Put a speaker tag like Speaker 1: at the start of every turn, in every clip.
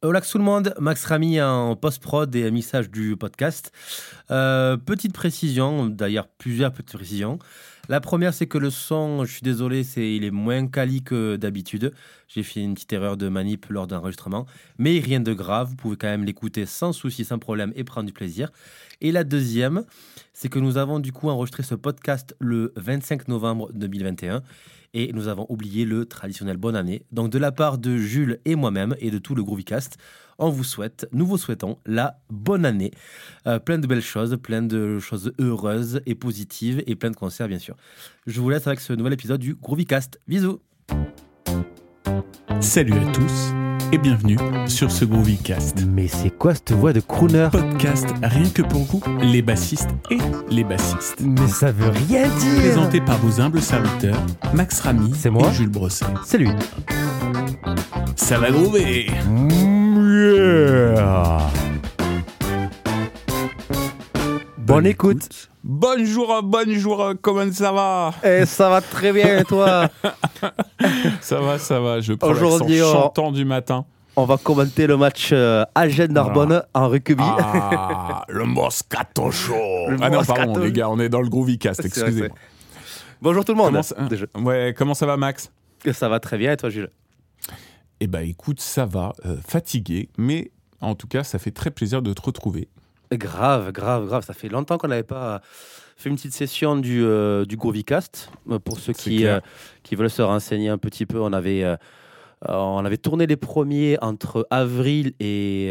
Speaker 1: Hola tout le monde, Max Ramy en post-prod et mixage du podcast. Euh, petite précision, d'ailleurs plusieurs petites précisions. La première, c'est que le son, je suis désolé, c'est il est moins quali que d'habitude. J'ai fait une petite erreur de manip lors d'un enregistrement, mais rien de grave. Vous pouvez quand même l'écouter sans souci, sans problème et prendre du plaisir. Et la deuxième, c'est que nous avons du coup enregistré ce podcast le 25 novembre 2021 et nous avons oublié le traditionnel bonne année. Donc de la part de Jules et moi-même et de tout le Groovycast, on vous souhaite, nous vous souhaitons la bonne année. Euh, plein de belles choses, plein de choses heureuses et positives et plein de concerts bien sûr. Je vous laisse avec ce nouvel épisode du Groovycast. Bisous
Speaker 2: Salut à tous et bienvenue sur ce Groovycast.
Speaker 1: Mais c'est quoi cette voix de crooner?
Speaker 2: Podcast rien que pour vous, les bassistes et les bassistes.
Speaker 1: Mais ça veut rien dire
Speaker 2: Présenté par vos humbles serviteurs, Max Ramy
Speaker 1: C'est moi?
Speaker 2: et Jules Brosset.
Speaker 1: C'est lui
Speaker 2: Ça va groover
Speaker 1: Bonne écoute.
Speaker 2: Bonjour, bonjour, comment ça va?
Speaker 1: Et ça va très bien et toi?
Speaker 2: Ça va, ça va, je prends
Speaker 1: Aujourd'hui,
Speaker 2: l'accent
Speaker 1: on-
Speaker 2: chantant du matin.
Speaker 1: On va commenter le match euh, Agen Narbonne en rugby.
Speaker 2: Ah, le Moscato Show
Speaker 1: Le
Speaker 2: Ah non,
Speaker 1: Moscato.
Speaker 2: pardon, les gars, on est dans le Groovycast,
Speaker 1: C'est vrai,
Speaker 2: excusez-moi.
Speaker 1: Bonjour tout le monde.
Speaker 2: Comment ça-
Speaker 1: Déjà.
Speaker 2: Ouais, comment ça va, Max?
Speaker 1: Ça va très bien et toi Jules?
Speaker 2: Eh ben écoute, ça va, euh, fatigué, mais en tout cas, ça fait très plaisir de te retrouver.
Speaker 1: Grave, grave, grave. Ça fait longtemps qu'on n'avait pas fait une petite session du, euh, du. Euh, Pour ceux qui, euh, qui veulent se renseigner un petit peu, on avait, euh, on avait tourné les premiers entre avril et,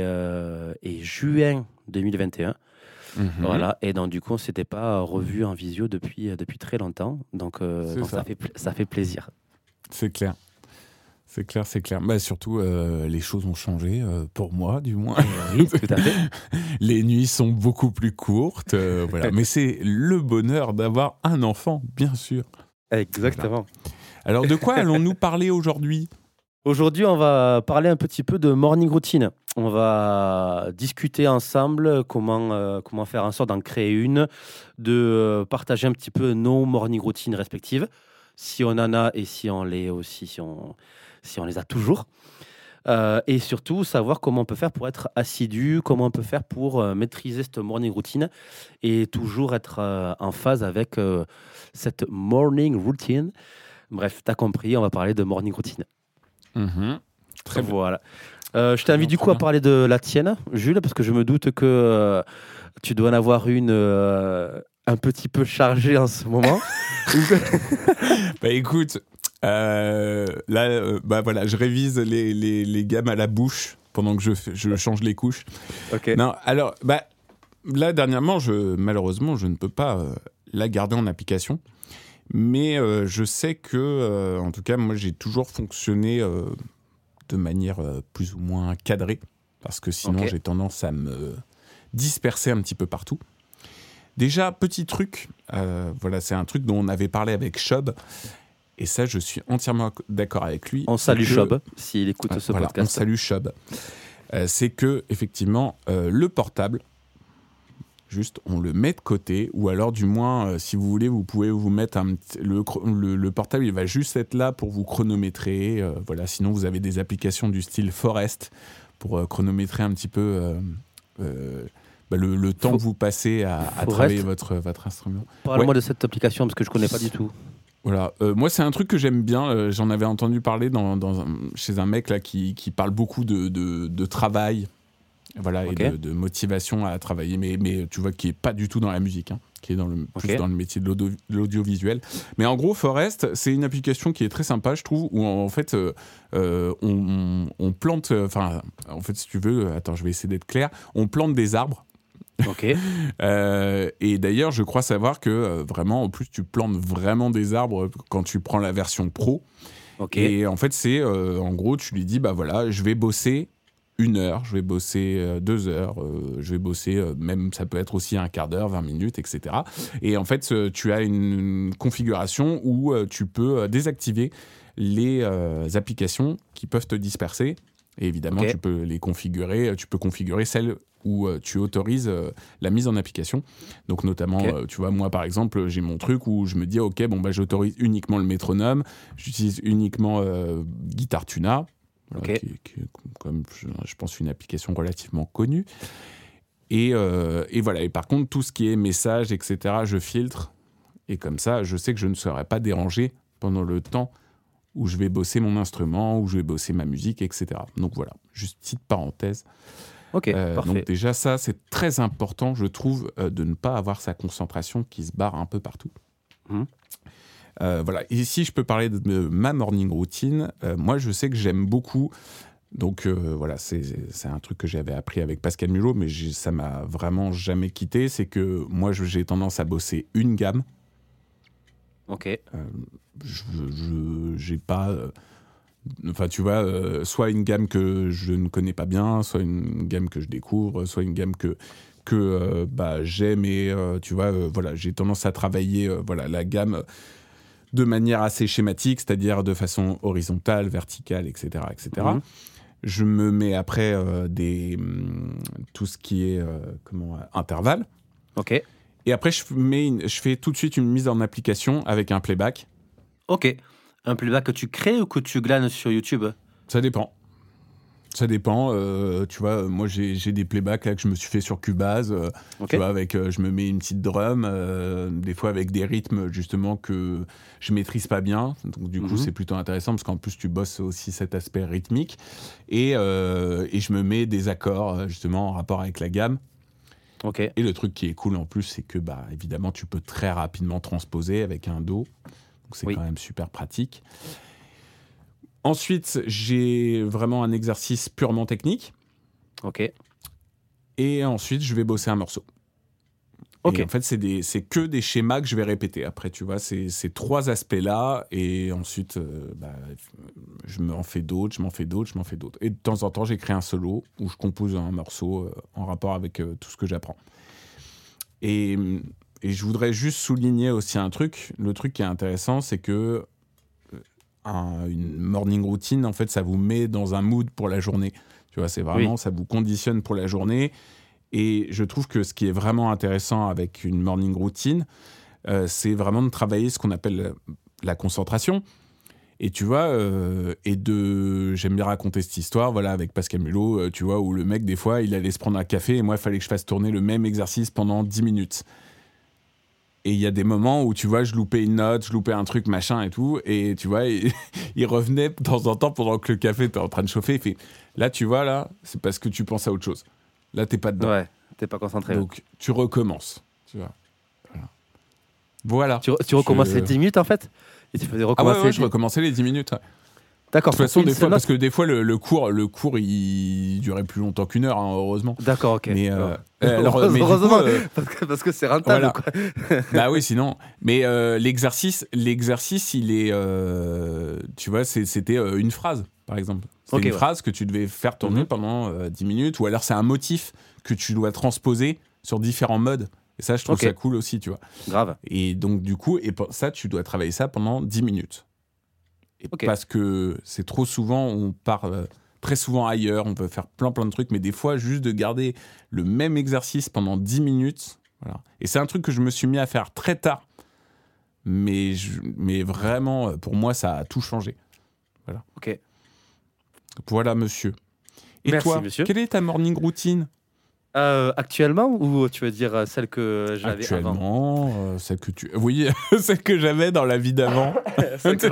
Speaker 1: et juin 2021.
Speaker 2: Mhm.
Speaker 1: Voilà. Et donc, du coup, on ne s'était pas revu en visio depuis, depuis très longtemps. Donc, ça.
Speaker 2: ça.
Speaker 1: fait, ça fait plaisir.
Speaker 2: C'est clair. C'est clair, c'est clair. Bah, surtout, euh, les choses ont changé, euh, pour moi du moins.
Speaker 1: Oui, tout à fait.
Speaker 2: Les nuits sont beaucoup plus courtes. euh, voilà. Mais c'est le bonheur d'avoir un enfant, bien sûr.
Speaker 1: Exactement.
Speaker 2: Alors, de quoi allons-nous parler aujourd'hui?
Speaker 1: Aujourd'hui, on va parler un petit peu de morning routine. On va discuter ensemble comment, euh, comment faire en sorte d'en créer une, de partager un petit peu nos morning routines respectives, si on en a et si on les aussi, si on, si on les a toujours. Euh, et surtout, savoir comment on peut faire pour être assidu, comment on peut faire pour euh, maîtriser cette morning routine et toujours être euh, en phase avec cette morning routine. Bref, t'as compris, on va parler de morning routine.
Speaker 2: Mhm. Très bien.
Speaker 1: Voilà. Je t'invite du
Speaker 2: bien,
Speaker 1: coup à parler de la tienne, Jules, parce que je me doute que tu dois en avoir une un petit peu chargée en ce moment.
Speaker 2: Bah écoute, euh, là, euh, bah voilà, je révise les, les, les gammes à la bouche pendant que je, change les couches.
Speaker 1: ok.
Speaker 2: Non, alors, bah, là, dernièrement, je, malheureusement, je ne peux pas euh, la garder en application. Mais euh, je sais que, en tout cas, moi, j'ai toujours fonctionné de manière plus ou moins cadrée. Parce que sinon, j'ai tendance à me disperser un petit peu partout. Déjà, petit truc, voilà, c'est un truc dont on avait parlé avec Chob. Et ça, je suis entièrement d'accord avec lui.
Speaker 1: On salue Chob s'il écoute ce
Speaker 2: voilà, On
Speaker 1: podcast.
Speaker 2: salue Chob. Euh, c'est que effectivement euh, le portable, juste on le met de côté, ou alors du moins euh, si vous voulez vous pouvez vous mettre un le, le, le portable, il va juste être là pour vous chronométrer. voilà, sinon vous avez des applications du style Forest pour chronométrer un petit peu. bah, le, le temps que vous passez à, travailler votre, votre instrument.
Speaker 1: Parle-moi de cette application parce que je connais pas du tout.
Speaker 2: Voilà, Euh, moi c'est un truc que j'aime bien. euh, J'en avais entendu parler dans, dans un- chez un mec là qui, qui parle beaucoup de, de, de travail, voilà, et de, de motivation à travailler, mais, mais tu vois qui est pas du tout dans la musique, hein, qui est dans le plus dans le métier de l'audio- l'audiovisuel. Mais en gros, Forest, c'est une application qui est très sympa, je trouve, où en fait euh, on, plante, enfin, en fait, si tu veux, attends, je vais essayer d'être clair, on plante des arbres.
Speaker 1: Ok.
Speaker 2: Euh, et d'ailleurs, je crois savoir que euh, vraiment, en plus, tu plantes vraiment des arbres quand tu prends la version pro.
Speaker 1: Ok.
Speaker 2: Et en fait, c'est euh, en gros, tu lui dis bah voilà, je vais bosser une heure, je vais bosser deux heures, je vais bosser même, ça peut être aussi un quart d'heure, 20 minutes, etc. Et en fait, tu as une configuration où tu peux désactiver les applications qui peuvent te disperser. Et évidemment, tu peux les configurer. Tu peux configurer celles où euh, tu autorises euh, la mise en application. Donc notamment, euh, tu vois, moi par exemple, j'ai mon truc où je me dis, ok, bon bah j'autorise uniquement le métronome, j'utilise uniquement Guitar Tuna. qui, est- qui est comme je, pense une application relativement connue. Et, euh, et voilà. Et par contre, tout ce qui est messages, etc., je filtre. Et comme ça, je sais que je ne serai pas dérangé pendant le temps où je vais bosser mon instrument, où je vais bosser ma musique, etc. Donc voilà, juste petite parenthèse.
Speaker 1: Ok,
Speaker 2: Euh,
Speaker 1: parfait.
Speaker 2: donc déjà ça, c'est très important, je trouve, euh, de ne pas avoir sa concentration qui se barre un peu partout.
Speaker 1: Mhm.
Speaker 2: Euh, voilà. Et si je peux parler de ma morning routine, euh, moi je sais que j'aime beaucoup. Donc voilà, c'est un truc que j'avais appris avec Pascal Mulot, mais ça m'a vraiment jamais quitté. C'est que moi j'ai tendance à bosser une gamme.
Speaker 1: Ok,
Speaker 2: Je je- j'ai pas. Enfin, tu vois, euh, soit une gamme que je ne connais pas bien, soit une gamme que je découvre, soit une gamme que que euh, bah, j'aime et euh, tu vois, voilà, j'ai tendance à travailler voilà la gamme de manière assez schématique, c'est-à-dire de façon horizontale, verticale, etc., etc.
Speaker 1: Mhm.
Speaker 2: Je me mets après des hum, tout ce qui est comment intervalle.
Speaker 1: ok,
Speaker 2: Et après, je, mets une- je fais tout de suite une mise en application avec un playback.
Speaker 1: ok. Un playback que tu crées ou que tu glanes sur YouTube?
Speaker 2: Ça dépend. Ça dépend. euh, tu vois, moi, j'ai des playbacks là, que je me suis fait sur Cubase. euh, Tu vois, avec, euh, je me mets une petite drum, des fois avec des rythmes justement que je maîtrise pas bien. Donc, du coup,
Speaker 1: Mhm.
Speaker 2: c'est plutôt intéressant parce qu'en plus, tu bosses aussi cet aspect rythmique. Et, et je me mets des accords justement en rapport avec la gamme. Et le truc qui est cool en plus, c'est que bah, évidemment, tu peux très rapidement transposer avec un Do. Donc c'est
Speaker 1: Oui.
Speaker 2: quand même super pratique. Ensuite, j'ai vraiment un exercice purement technique.
Speaker 1: ok,
Speaker 2: Et ensuite, je vais bosser un morceau.
Speaker 1: Ok.
Speaker 2: Et en fait, c'est des- c'est que des schémas que je vais répéter. Après, tu vois, c'est ces trois aspects-là. Et ensuite, euh, bah, je m'en fais d'autres, je m'en fais d'autres, je m'en fais d'autres. Et de temps en temps, j'écris un solo où je compose un morceau euh, en rapport avec euh, tout ce que j'apprends. Et, et je voudrais juste souligner aussi un truc. Le truc qui est intéressant, c'est que euh, un- une morning routine, en fait, ça vous met dans un mood pour la journée. Tu vois, c'est vraiment, ça vous conditionne pour la journée. Et je trouve que ce qui est vraiment intéressant avec une morning routine, euh, c'est vraiment de travailler ce qu'on appelle la, la concentration. Et tu vois, euh, et de. J'aime bien raconter cette histoire, voilà, avec Pascal Mulot, euh, tu vois, où le mec, des fois, il allait se prendre un café et moi, il fallait que je fasse tourner le même exercice pendant 10 minutes. Et il y a des moments où, tu vois, je loupais une note, je loupais un truc, machin et tout. Et tu vois, il, il revenait de temps en temps pendant que le café était en train de chauffer. Il fait Là, tu vois, là, c'est parce que tu penses à autre chose. Là, t'es pas dedans.
Speaker 1: ouais, t'es pas concentré.
Speaker 2: Donc, tu recommences. Tu vois. Voilà. Voilà.
Speaker 1: Tu, tu recommences
Speaker 2: Je-
Speaker 1: les 10 minutes en fait? Et tu faisais
Speaker 2: Ah ouais,
Speaker 1: recommencer
Speaker 2: ouais,
Speaker 1: les
Speaker 2: je
Speaker 1: 10
Speaker 2: recommençais les 10 minutes. ouais.
Speaker 1: D'accord,
Speaker 2: De toute façon, des fois, parce que des fois, le, le cours, le cours, il durait plus longtemps qu'une heure, hein, heureusement.
Speaker 1: D'accord, ok.
Speaker 2: Mais, euh,
Speaker 1: Ouais.
Speaker 2: euh, alors, mais du coup,
Speaker 1: Heureusement,
Speaker 2: euh,
Speaker 1: parce que c'est rentable.
Speaker 2: voilà.
Speaker 1: quoi.
Speaker 2: bah oui, sinon. Mais euh, l'exercice, l'exercice, il est, euh, tu vois, c'est- c'était euh, une phrase, par exemple.
Speaker 1: Ok,
Speaker 2: une
Speaker 1: ouais.
Speaker 2: phrase que tu devais faire tourner
Speaker 1: Mhm.
Speaker 2: pendant euh, 10 minutes, ou alors c'est un motif que tu dois transposer sur différents modes. Et ça, je trouve ça cool aussi, tu vois.
Speaker 1: Grave.
Speaker 2: Et donc, du coup, et ça, tu dois travailler ça pendant 10 minutes. Et. Parce que c'est trop souvent, on part euh, très souvent ailleurs, on peut faire plein plein de trucs, mais des fois, juste de garder le même exercice pendant 10 minutes. Voilà. Et c'est un truc que je me suis mis à faire très tard. Mais, je- mais vraiment, euh, pour moi, ça a tout changé.
Speaker 1: Ok.
Speaker 2: Voilà, monsieur. Et
Speaker 1: Merci,
Speaker 2: toi,
Speaker 1: monsieur.
Speaker 2: quelle est ta morning routine?
Speaker 1: Euh, actuellement ou tu veux dire euh, celle que j'avais avant
Speaker 2: Actuellement, euh, celle que tu... Oui, celle que j'avais dans la vie d'avant.
Speaker 1: Celle que-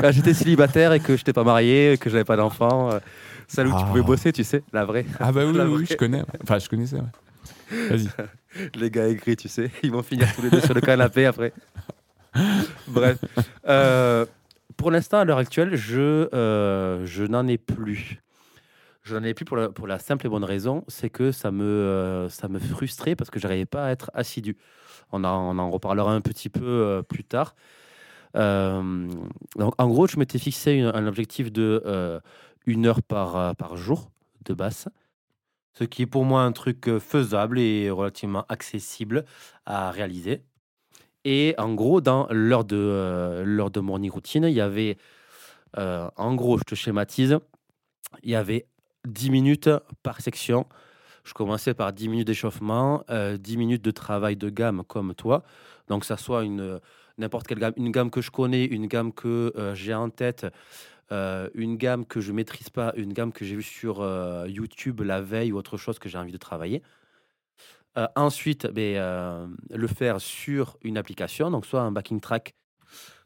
Speaker 1: Quand j'étais célibataire et que je n'étais pas marié, que j'avais pas d'enfant, euh, celle où tu
Speaker 2: Ah.
Speaker 1: pouvais bosser, tu sais, la vraie.
Speaker 2: Ah bah oui, oui, je connais. Enfin, je connaissais, ouais. Vas-y.
Speaker 1: Les gars aigris, tu sais, ils vont finir tous les deux sur le canapé après. Bref. Euh, pour l'instant, à l'heure actuelle, je, euh, je n'en ai plus. Je n'en ai plus pour la, simple et bonne raison, c'est que ça me, euh, ça me frustrait parce que je n'arrivais pas à être assidu. On, en- reparlera un petit peu euh, plus tard. Euh, donc, en gros, je m'étais fixé un objectif de une heure par, par jour de basse, ce qui est pour moi un truc faisable et relativement accessible à réaliser. Et en gros, dans l'heure de, l'heure de morning routine, il y avait, en gros, je te schématise, il y avait 10 minutes par section. Je commençais par 10 minutes d'échauffement, euh, 10 minutes de travail de gamme comme toi. Donc, ça soit une n'importe quelle gamme, une gamme que je connais, une gamme que euh, j'ai en tête, euh, une gamme que je maîtrise pas, une gamme que j'ai vue sur euh, YouTube la veille ou autre chose que j'ai envie de travailler. Ensuite, euh, le faire sur une application, donc soit un backing track,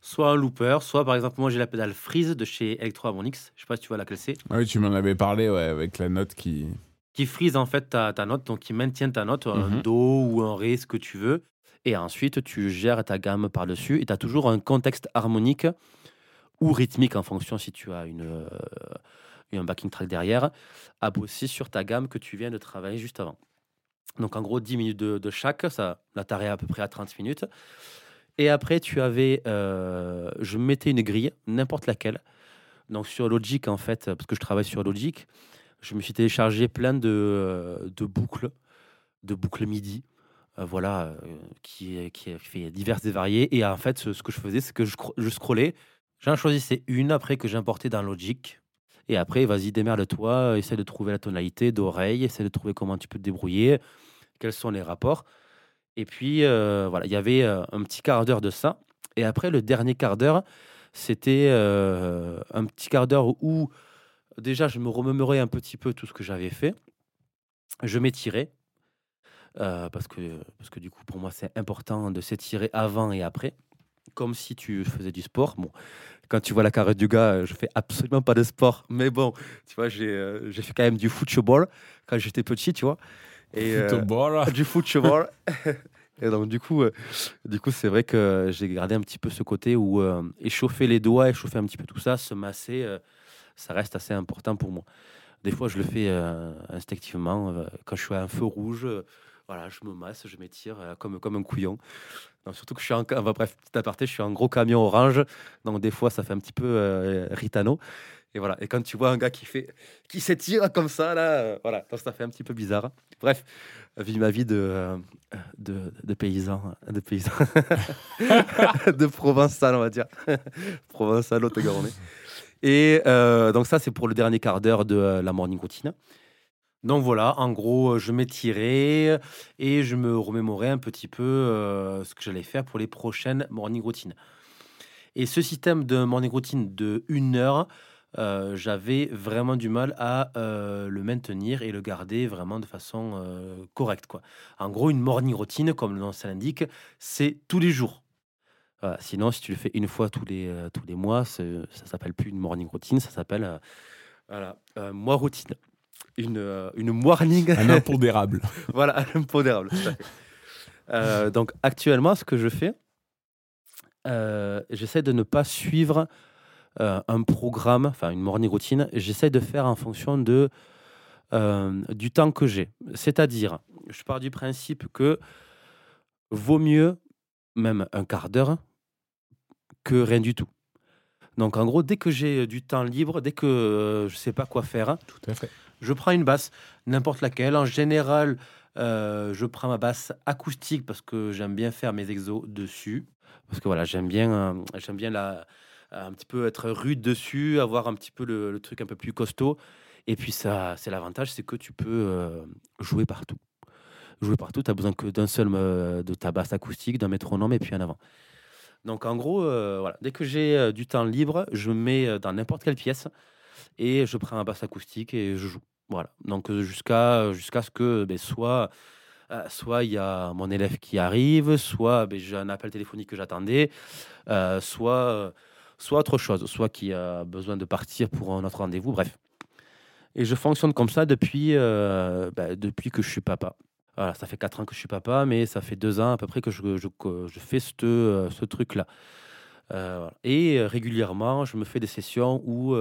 Speaker 1: soit un looper, soit par exemple, moi j'ai la pédale Freeze de chez Electro Harmonix. Je sais pas si tu vois laquelle c'est.
Speaker 2: Ah Oui, tu m'en avais parlé ouais, avec la note qui.
Speaker 1: Qui freeze en fait ta, ta note, donc qui maintient ta note, un
Speaker 2: Mhm.
Speaker 1: Do ou un Ré, ce que tu veux. Et ensuite, tu gères ta gamme par-dessus et tu as toujours un contexte harmonique ou rythmique en fonction si tu as une, euh, un backing track derrière, à bosser sur ta gamme que tu viens de travailler juste avant. Donc en gros, 10 minutes de, de chaque, ça, là t'arrêtes à peu près à 30 minutes. Et après, tu avais, euh, je mettais une grille, n'importe laquelle. Donc sur Logic, en fait, parce que je travaille sur Logic, je me suis téléchargé plein de, euh, de boucles, de boucles MIDI, euh, voilà, qui, qui fait diverses et variées. Et en fait, ce, que je faisais, c'est que je scrollais, j'en choisissais une après que j'importais dans Logic. Et après, vas-y, démerde-toi, essaie de trouver la tonalité d'oreille, essaie de trouver comment tu peux te débrouiller, quels sont les rapports. Et puis, euh, voilà, il y avait euh, un petit quart d'heure de ça. Et après, le dernier quart d'heure, c'était euh, un petit quart d'heure où déjà je me remémorais un petit peu tout ce que j'avais fait. Je m'étirais. parce, que, parce que du coup, pour moi, c'est important de s'étirer avant et après. Comme si tu faisais du sport. Bon, quand tu vois la carrette du gars, je fais absolument pas de sport. Mais bon, tu vois, j'ai euh, fait quand même du football quand j'étais petit, tu vois. Et, euh, du football. Et donc, du coup, euh, du coup, c'est vrai que j'ai gardé un petit peu ce côté où euh, échauffer les doigts, échauffer un petit peu tout ça, se masser, euh, ça reste assez important pour moi. Des fois, je le fais instinctivement. quand je suis à un feu rouge, voilà, je me masse, je m'étire comme, comme un couillon. Non, surtout que je suis en, enfin, bref, petit aparté, je suis un gros camion orange. Donc, des fois, ça fait un petit peu ritano. Et voilà. Et quand tu vois un gars qui fait, qui s'étire comme ça, là, euh, voilà, ça fait un petit peu bizarre. Bref, vis ma vie de, euh, de, paysan, de paysan, de provençal, on va dire, provençal, haute. Et euh, donc ça, c'est pour le dernier quart d'heure de la morning routine. Donc voilà, en gros, je m'étirais et je me remémorais un petit peu ce que j'allais faire pour les prochaines morning routines. Et ce système de morning routine de une heure, euh, j'avais vraiment du mal à euh, le maintenir et le garder vraiment de façon euh, correcte. Quoi. En gros, une morning routine, comme le nom l'indique, c'est tous les jours. Voilà. Sinon, si tu le fais une fois tous les, tous les mois, ça s'appelle plus une morning routine, ça s'appelle voilà, mois routine. Une, une morning.
Speaker 2: Un impondérable.
Speaker 1: voilà, un impondérable. donc actuellement, ce que je fais, j'essaie de ne pas suivre un programme, enfin une morning routine. J'essaie de faire en fonction de euh, du temps que j'ai. C'est-à-dire, je pars du principe que vaut mieux même un quart d'heure que rien du tout. Donc en gros, dès que j'ai du temps libre, dès que euh, je sais pas quoi faire,
Speaker 2: Tout à fait.
Speaker 1: je prends une basse, n'importe laquelle. En général, euh, je prends ma basse acoustique parce que j'aime bien faire mes exos dessus. Parce que voilà, j'aime bien, euh, j'aime bien la, un petit peu être rude dessus, avoir un petit peu le, truc un peu plus costaud. Et puis ça, c'est l'avantage, c'est que tu peux euh, jouer partout. Jouer partout, tu as besoin que d'un seul euh, de ta basse acoustique, d'un métronome et puis en avant. Donc en gros, euh, voilà, dès que j'ai euh, du temps libre, je me mets euh, dans n'importe quelle pièce et je prends ma basse acoustique et je joue. Voilà. Donc euh, jusqu'à jusqu'à ce que ben, soit euh, soit il y a mon élève qui arrive, soit ben, j'ai un appel téléphonique que j'attendais, euh, soit euh, soit autre chose, soit qui a besoin de partir pour un autre rendez-vous. Bref. Et je fonctionne comme ça depuis euh, ben, depuis que je suis papa. Voilà, ça fait 4 ans que je suis papa, mais ça fait 2 ans à peu près que je, je, fais cette, euh, ce truc-là. Euh. Et régulièrement, je me fais des sessions où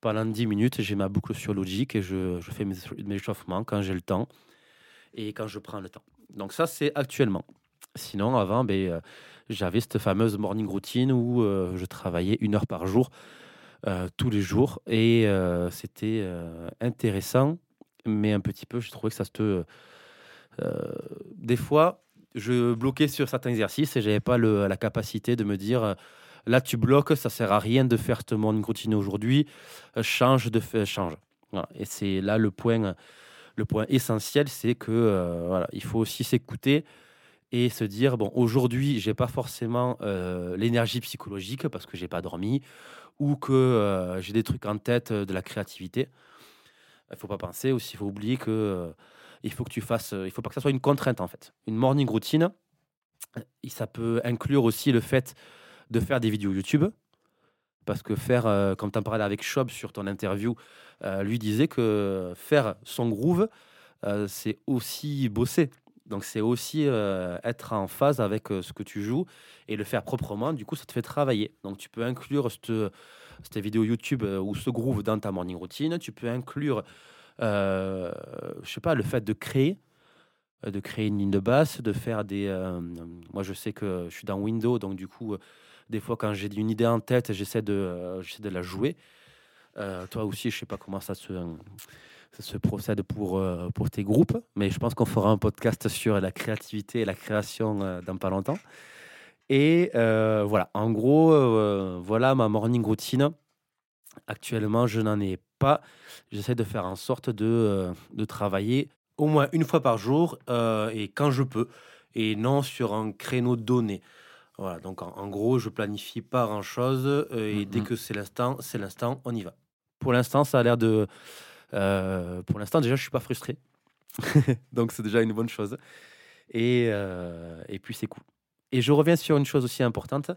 Speaker 1: pendant 10 minutes, j'ai ma boucle sur Logic et je, je fais mes, mes échauffements quand j'ai le temps et quand je prends le temps. Donc ça, c'est actuellement. Sinon, avant, ben, j'avais cette fameuse morning routine où euh, je travaillais une heure par jour, euh, tous les jours. Et euh, c'était intéressant, mais un petit peu, je trouvais que ça se... des fois, je bloquais sur certains exercices et j'avais pas le- la capacité de me dire là tu bloques, ça sert à rien de faire ce morning routine aujourd'hui, change de fait, change. Et c'est là le point, le point essentiel, c'est que voilà, il faut aussi s'écouter et se dire bon aujourd'hui j'ai pas forcément euh, l'énergie psychologique parce que j'ai pas dormi ou que j'ai des trucs en tête de la créativité, il faut pas penser aussi, il faut oublier que il faut que tu fasses, il faut pas que ça soit une contrainte en fait. Une morning routine, ça peut inclure aussi le fait de faire des vidéos YouTube. Parce que faire, comme tu en parlais avec Shob sur ton interview, lui disait que faire son groove, c'est aussi bosser. Donc c'est aussi être en phase avec ce que tu joues et le faire proprement. Du coup, ça te fait travailler. Donc tu peux inclure cette, cette vidéo YouTube ou ce groove dans ta morning routine. Tu peux inclure, je sais pas, le fait de créer, de créer une ligne de basse, de faire des. moi, je sais que je suis dans Windows, donc du coup, des fois, quand j'ai une idée en tête, j'essaie de, de la jouer. toi aussi, je sais pas comment ça se se procède pour, euh, pour tes groupes, mais je pense qu'on fera un podcast sur la créativité et la création euh, dans pas longtemps. Et euh, voilà, en gros, voilà ma morning routine. Actuellement, je n'en ai pas. J'essaie de faire en sorte de, de travailler au moins une fois par jour et quand je peux, et non sur un créneau donné. Voilà, donc en, gros, je planifie pas grand chose et dès mm-hmm. que c'est l'instant, c'est l'instant, on y va. Pour l'instant, ça a l'air de, euh, pour l'instant, déjà, je suis pas frustré. Donc, c'est déjà une bonne chose. Et, euh, et puis, c'est cool. Et je reviens sur une chose aussi importante.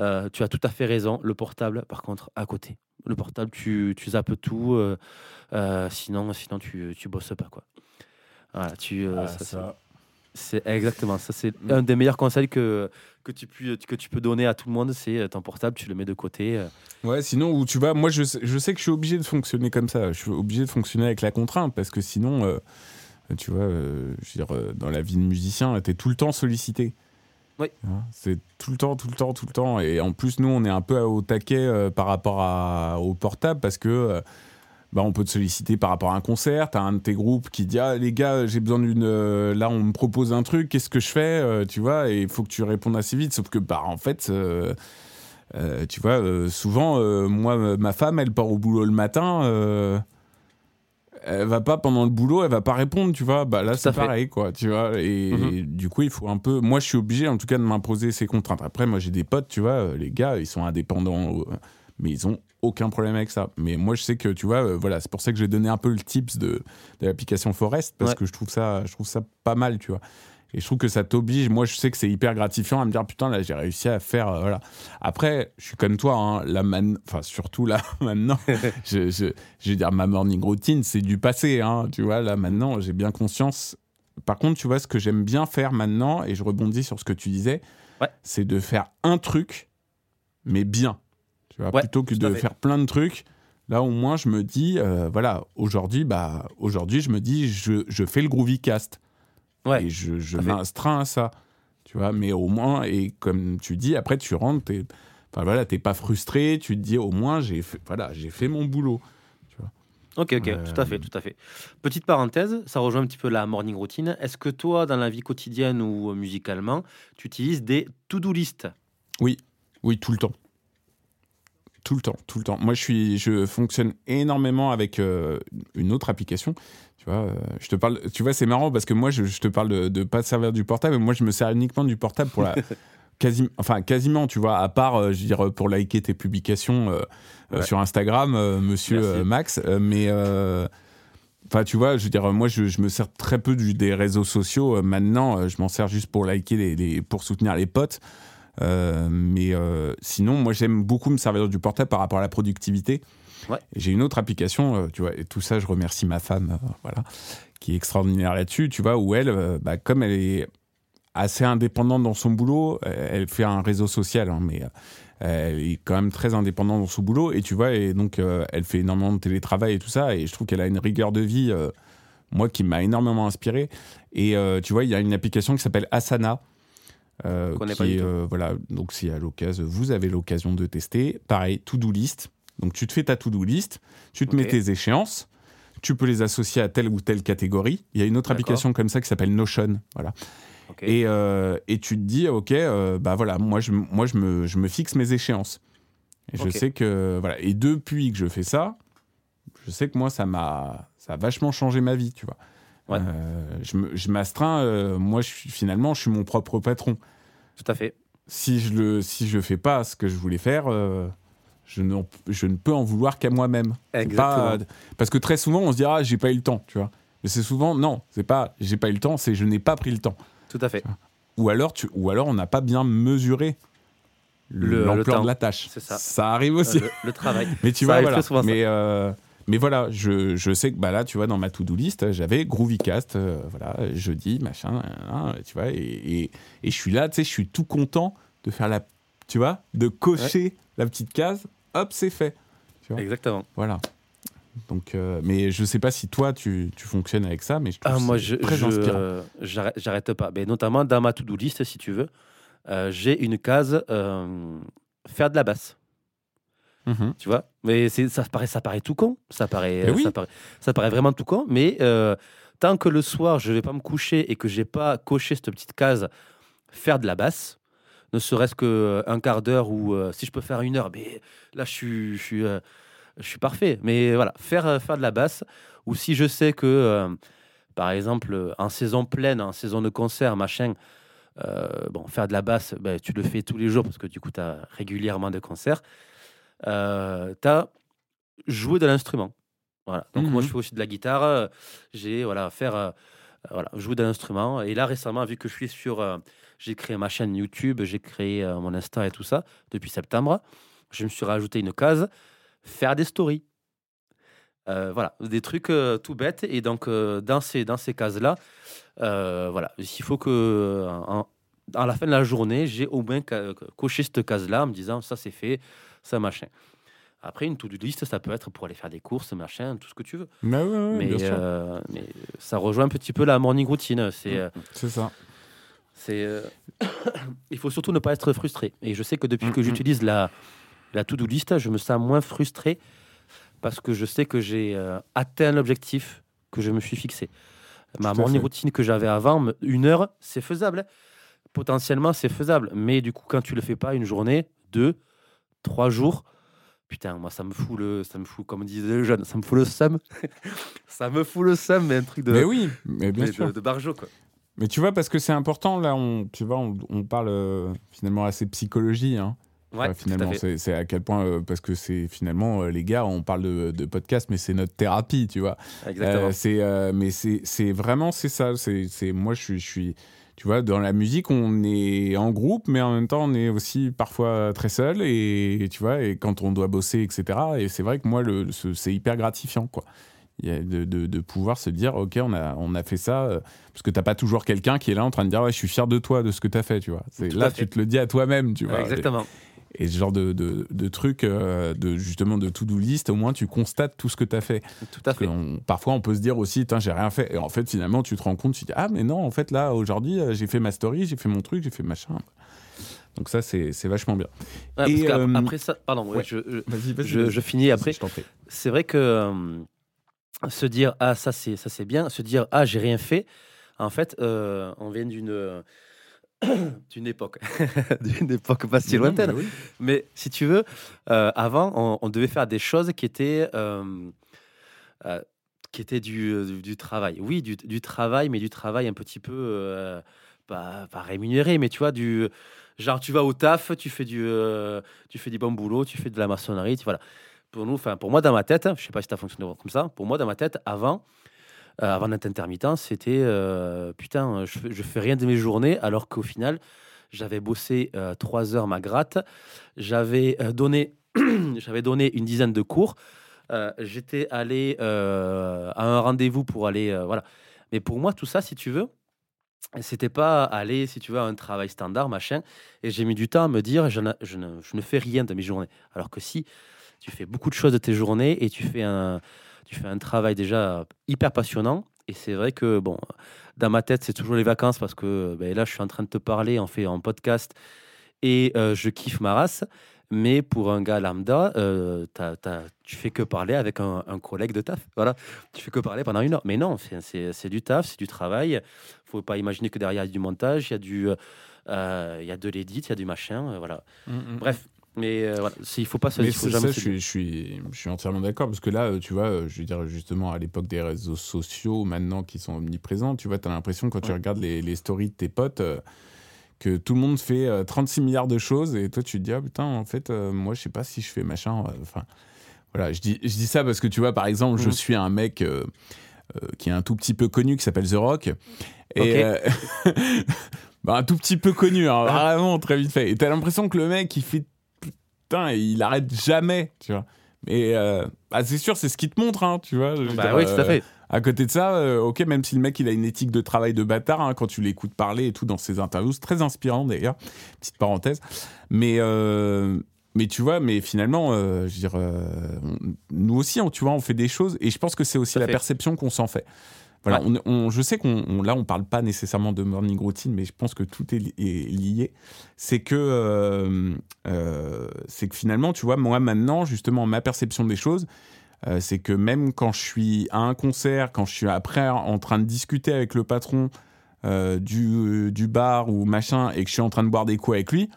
Speaker 1: Euh, tu as tout à fait raison. Le portable, par contre, à côté. Le portable, tu, tu zappes tout. sinon, sinon tu, tu bosses pas. Quoi. Voilà, tu,
Speaker 2: ah, ça,
Speaker 1: c'est exactement ça. C'est mm. un des meilleurs conseils que, que, tu, peux, que tu peux donner à tout le monde. C'est euh, ton portable, tu le mets de côté. Euh.
Speaker 2: Ouais, sinon, où tu vas, moi je, je, sais que je suis obligé de fonctionner comme ça. Je suis obligé de fonctionner avec la contrainte parce que sinon, euh, tu vois, je veux dire, dans la vie de musicien, tu es tout le temps sollicité.
Speaker 1: Oui.
Speaker 2: C'est tout le temps, tout le temps, tout le temps. Et en plus, nous, on est un peu au taquet par rapport à, au portable parce que bah, on peut te solliciter par rapport à un concert. Tu as un de tes groupes qui dit Ah, les gars, j'ai besoin d'une. Euh, là, on me propose un truc, qu'est-ce que je fais euh, Tu vois, et il faut que tu répondes assez vite. Sauf que, bah, en fait, euh, tu vois, souvent, moi, ma femme, elle part au boulot le matin. elle va pas pendant le boulot, elle va pas répondre, tu vois. Bah là, c'est pareil, quoi, tu vois. Et, mm-hmm. du coup, il faut un peu. Moi, je suis obligé, en tout cas, de m'imposer ces contraintes. Après, moi, j'ai des potes, tu vois, les gars, ils sont indépendants, mais ils ont aucun problème avec ça. Mais moi, je sais que, tu vois, euh, voilà, c'est pour ça que j'ai donné un peu le tips de, de l'application Forest, parce que je trouve, ça, je trouve ça pas mal, tu vois. Et je trouve que ça t'oblige. Moi, je sais que c'est hyper gratifiant à me dire putain, là, j'ai réussi à faire. Euh, voilà. Après, je suis comme toi, hein, là, man... enfin, surtout là, maintenant, je, je, je, veux dire, ma morning routine, c'est du passé, hein, tu vois. Là, maintenant, j'ai bien conscience. Par contre, tu vois, ce que j'aime bien faire maintenant, et je rebondis sur ce que tu disais, c'est de faire un truc, mais bien plutôt que de faire plein de trucs. Là, au moins, je me dis, euh, voilà, aujourd'hui, bah, aujourd'hui, je me dis, je, je fais le Groovy Cast. Ouais, et je, je m'instreins à ça. Tu vois, mais au moins, et comme tu dis, après, tu rentres, t'es, enfin, voilà, t'es pas frustré, tu te dis, au moins, j'ai fait, voilà, j'ai fait mon boulot. Tu vois.
Speaker 1: Ok, ok, tout à fait, tout à fait. Petite parenthèse, ça rejoint un petit peu la morning routine. Est-ce que toi, dans la vie quotidienne ou musicalement, tu utilises des to-do list?
Speaker 2: Oui, oui, tout le temps. Tout le temps, tout le temps. Moi, je, suis, je fonctionne énormément avec euh, une autre application. Tu vois, euh, je te parle, tu vois, c'est marrant parce que moi, je, te parle de ne pas servir du portable, mais moi, je me sers uniquement du portable pour la. Quasi, enfin, quasiment, tu vois, à part, euh, je veux dire, pour liker tes publications sur Instagram, monsieur Max, mais. Enfin, tu vois, je veux dire, moi, je, me sers très peu du, des réseaux sociaux. maintenant, je m'en sers juste pour liker, les, pour soutenir les potes. Euh, mais euh, sinon, moi, j'aime beaucoup me servir du portable par rapport à la productivité. J'ai une autre application, euh, tu vois, et tout ça, je remercie ma femme, voilà, qui est extraordinaire là-dessus, tu vois, où elle, bah, comme elle est assez indépendante dans son boulot, elle fait un réseau social, hein, mais elle est quand même très indépendante dans son boulot, et tu vois, et donc elle fait énormément de télétravail et tout ça, et je trouve qu'elle a une rigueur de vie, moi, qui m'a énormément inspiré. Et tu vois, il y a une application qui s'appelle Asana. Euh, qui euh, voilà, donc si à l'occasion, vous avez l'occasion de tester, pareil, to-do list. Donc tu te fais ta to-do list, tu te mets tes échéances, tu peux les associer à telle ou telle catégorie. Il y a une autre application comme ça qui s'appelle Notion, voilà. Et, euh, et, tu te dis, ok, bah voilà, moi je, moi je me, je me fixe mes échéances. Et je sais que voilà. Et depuis que je fais ça, je sais que moi ça m'a ça a vachement changé ma vie, tu vois. Euh, je m'astreins, euh, moi je suis, finalement je suis mon propre patron.
Speaker 1: Tout à fait.
Speaker 2: Si je le si je fais pas ce que je voulais faire, euh, je, n'en- je ne peux en vouloir qu'à moi-même.
Speaker 1: Exactement.
Speaker 2: pas- parce que très souvent, on se dira, ah, j'ai pas eu le temps, tu vois. Mais c'est souvent, non, c'est pas, j'ai pas eu le temps, c'est je n'ai pas pris le temps.
Speaker 1: Tout à fait.
Speaker 2: Ou alors, tu, ou alors on n'a pas bien mesuré le-
Speaker 1: Le- le
Speaker 2: l'ampleur de la tâche.
Speaker 1: C'est ça.
Speaker 2: Ça arrive aussi.
Speaker 1: Le, le travail.
Speaker 2: Mais tu
Speaker 1: Ça
Speaker 2: vois, voilà.
Speaker 1: souvent,
Speaker 2: mais, euh, mais voilà, je, je sais que bah, là, tu vois, dans ma to-do list, j'avais Groovycast, euh, voilà, jeudi, machin, hein, tu vois, et, et, et je suis là, tu sais, je suis tout content de faire la. Tu vois, de cocher la petite case, hop, c'est fait.
Speaker 1: Exactement.
Speaker 2: Voilà. Donc, euh, mais je sais pas si toi, tu, tu fonctionnes avec ça, mais je trouve
Speaker 1: Ah,
Speaker 2: que
Speaker 1: moi, je,
Speaker 2: très
Speaker 1: je-
Speaker 2: inspirant.
Speaker 1: j'arrête j'arrête pas. Mais notamment dans ma to-do list, si tu veux, euh, j'ai une case euh, faire de la basse.
Speaker 2: Mhm.
Speaker 1: Tu vois Mais ça paraît, ça paraît tout con. Ça paraît,
Speaker 2: oui.
Speaker 1: ça paraît, ça paraît vraiment tout con. Mais euh, tant que le soir, je vais pas me coucher et que j'ai pas coché cette petite case faire de la basse, ne serait-ce qu'un quart d'heure ou euh, si je peux faire une heure, mais là, je suis, je suis, euh, je suis parfait. Mais voilà, faire, euh, faire de la basse. Ou si je sais que, euh, par exemple, euh, en saison pleine, en saison de concert, machin, euh, bon, faire de la basse, ben, tu le fais tous les jours parce que du coup, tu as régulièrement des concerts. Euh, tu as joué de l'instrument. Voilà. Donc, moi, je fais aussi de la guitare. J'ai, voilà, faire, euh, voilà, jouer de l'instrument. Et là, récemment, vu que je suis sur. euh, j'ai créé ma chaîne YouTube, j'ai créé euh, mon Insta et tout ça depuis septembre. Je me suis rajouté une case faire des stories. Voilà, des trucs tout bêtes. Et donc, dans ces, dans ces cases-là, euh, voilà, il faut que, en- à la fin de la journée, j'ai au moins coché cette case-là en me disant ça c'est fait, ça machin. Après, une to-do list, ça peut être pour aller faire des courses, machin, tout ce que tu veux.
Speaker 2: Mais ouais, ouais,
Speaker 1: mais,
Speaker 2: bien sûr.
Speaker 1: euh, mais ça rejoint un petit peu la morning routine. C'est, euh,
Speaker 2: C'est ça.
Speaker 1: c'est, euh, il faut surtout ne pas être frustré. Et je sais que depuis que
Speaker 2: Mhm.
Speaker 1: j'utilise la, la to-do list, je me sens moins frustré parce que je sais que j'ai euh, atteint l'objectif que je me suis fixé. Ma morning
Speaker 2: fait.
Speaker 1: routine que j'avais avant, une heure, c'est faisable. Potentiellement, c'est faisable. Mais du coup, quand tu le fais pas une journée, deux, trois jours, putain, moi, ça me fout le, ça me fout, comme disaient les jeunes, ça me fout le seum. ça me fout le seum, mais un truc de,
Speaker 2: Mais oui, mais bien sûr.
Speaker 1: de, de barjo, quoi.
Speaker 2: Mais tu vois, parce que c'est important, là, on, tu vois, on, on parle euh, finalement assez psychologie. Hein.
Speaker 1: Ouais,
Speaker 2: finalement, c'est à quel point, euh, parce que c'est finalement, euh, les gars, on parle de, de podcast, mais c'est notre thérapie, tu vois.
Speaker 1: Exactement.
Speaker 2: C'est, mais c'est vraiment, c'est ça. C'est c'est- moi, je suis, je suis, tu vois, dans la musique, on est en groupe, mais en même temps, on est aussi parfois très seul, et, tu vois, et quand on doit bosser, etc. Et c'est vrai que moi, le, ce- c'est hyper gratifiant, quoi. De, de, de pouvoir se dire, ok, on a, on a fait ça, euh, parce que t'as pas toujours quelqu'un qui est là en train de dire, ouais, je suis fier de toi, de ce que t'as fait, tu vois. C'est là, tu te le dis à toi-même, tu vois.
Speaker 1: Exactement.
Speaker 2: Et ce genre de, de, de trucs, euh, de, justement de to-do list, au moins tu constates tout ce que tu as fait.
Speaker 1: Tout à fait.
Speaker 2: parfois on peut se dire aussi, Tain, j'ai rien fait. Et en fait, finalement, tu te rends compte, tu te dis, ah, mais non, en fait, là, aujourd'hui, euh, j'ai fait ma story, j'ai fait mon truc, j'ai fait machin. Donc ça, c'est vachement bien.
Speaker 1: Ouais,
Speaker 2: Et, euh,
Speaker 1: après ça, pardon, ouais, je, je- finis après. C'est vrai que euh, se dire ah ça c'est ça c'est bien, se dire ah j'ai rien fait. En fait, euh, on vient d'une d'une époque, d'une époque pas si lointaine.
Speaker 2: oui.
Speaker 1: Mais si tu veux, euh, avant, on, on devait faire des choses qui étaient, euh, euh, qui étaient du, du, du travail. Oui, du, du travail, mais du travail un petit peu pas, pas rémunéré, mais tu vois, du genre tu vas au taf, tu fais du, tu fais du bon boulot, tu fais de la maçonnerie, tu, voilà. Pour nous, enfin pour moi dans ma tête, je sais pas si ça fonctionne comme ça. Pour moi dans ma tête, avant. Euh, avant d'être intermittent, c'était euh, putain, je, fais- je fais rien de mes journées, alors qu'au final, j'avais bossé euh, trois heures ma gratte, j'avais euh, donné, j'avais donné une dizaine de cours, euh, j'étais allé euh, à un rendez-vous pour aller, euh, voilà. Mais pour moi, tout ça, si tu veux, c'était pas aller, si tu veux, à un travail standard, machin. Et j'ai mis du temps à me dire, je, je je ne fais rien de mes journées. Alors que si tu fais beaucoup de choses de tes journées et tu fais un, tu fais un travail déjà hyper passionnant. Et c'est vrai que, bon, dans ma tête, c'est toujours les vacances parce que ben, là, je suis en train de te parler, on fait en podcast et euh, je kiffe ma race. Mais pour un gars lambda, euh, t'as- tu fais que parler avec un, un collègue de taf. Voilà, tu fais que parler pendant une heure. Mais non, c'est- du taf, c'est du travail. faut pas imaginer que derrière, il y a du montage, il y a, du, euh, il y a de l'édit, il y a du machin. euh, voilà. Bref, mais euh, voilà, il faut pas se
Speaker 2: Mais
Speaker 1: faut jamais
Speaker 2: ça,
Speaker 1: se
Speaker 2: je suis, je, suis, je suis entièrement d'accord. Parce que là, euh, tu vois, euh, je veux dire, justement, à l'époque des réseaux sociaux, maintenant qui sont omniprésents, tu vois, tu as l'impression, quand tu regardes les, les stories de tes potes, euh, que tout le monde fait euh, 36 milliards de choses et toi tu te dis ah putain en fait moi je sais pas si je fais machin enfin voilà je dis je dis ça parce que tu vois par exemple je
Speaker 1: Mhm.
Speaker 2: suis un mec qui est un tout petit peu connu qui s'appelle The Rock et
Speaker 1: Ok.
Speaker 2: euh, bah, un tout petit peu connu hein, vraiment très vite fait et t'as l'impression que le mec il fait putain il arrête jamais tu vois mais euh, bah, c'est sûr c'est ce qui te montre hein, tu vois
Speaker 1: Bah oui, tout à
Speaker 2: euh,
Speaker 1: fait.
Speaker 2: à côté de ça, euh, ok, même si le mec il a une éthique de travail de bâtard, hein, quand tu l'écoutes parler et tout dans ses interviews, c'est très inspirant d'ailleurs, petite parenthèse. Mais, euh, mais tu vois, mais finalement, je veux dire, on- nous aussi, on, tu vois, on fait des choses et je pense que c'est aussi
Speaker 1: Tout
Speaker 2: la
Speaker 1: fait.
Speaker 2: perception qu'on s'en fait. Voilà, on, on- je sais qu'on on- là on parle pas nécessairement de morning routine, mais je pense que tout est, li- est lié. C'est que euh, euh, c'est que finalement, tu vois, moi maintenant, justement, ma perception des choses, euh, c'est que même quand je suis à un concert, quand je suis après en train de discuter avec le patron du, du bar ou machin et que je suis en train de boire des coups avec lui,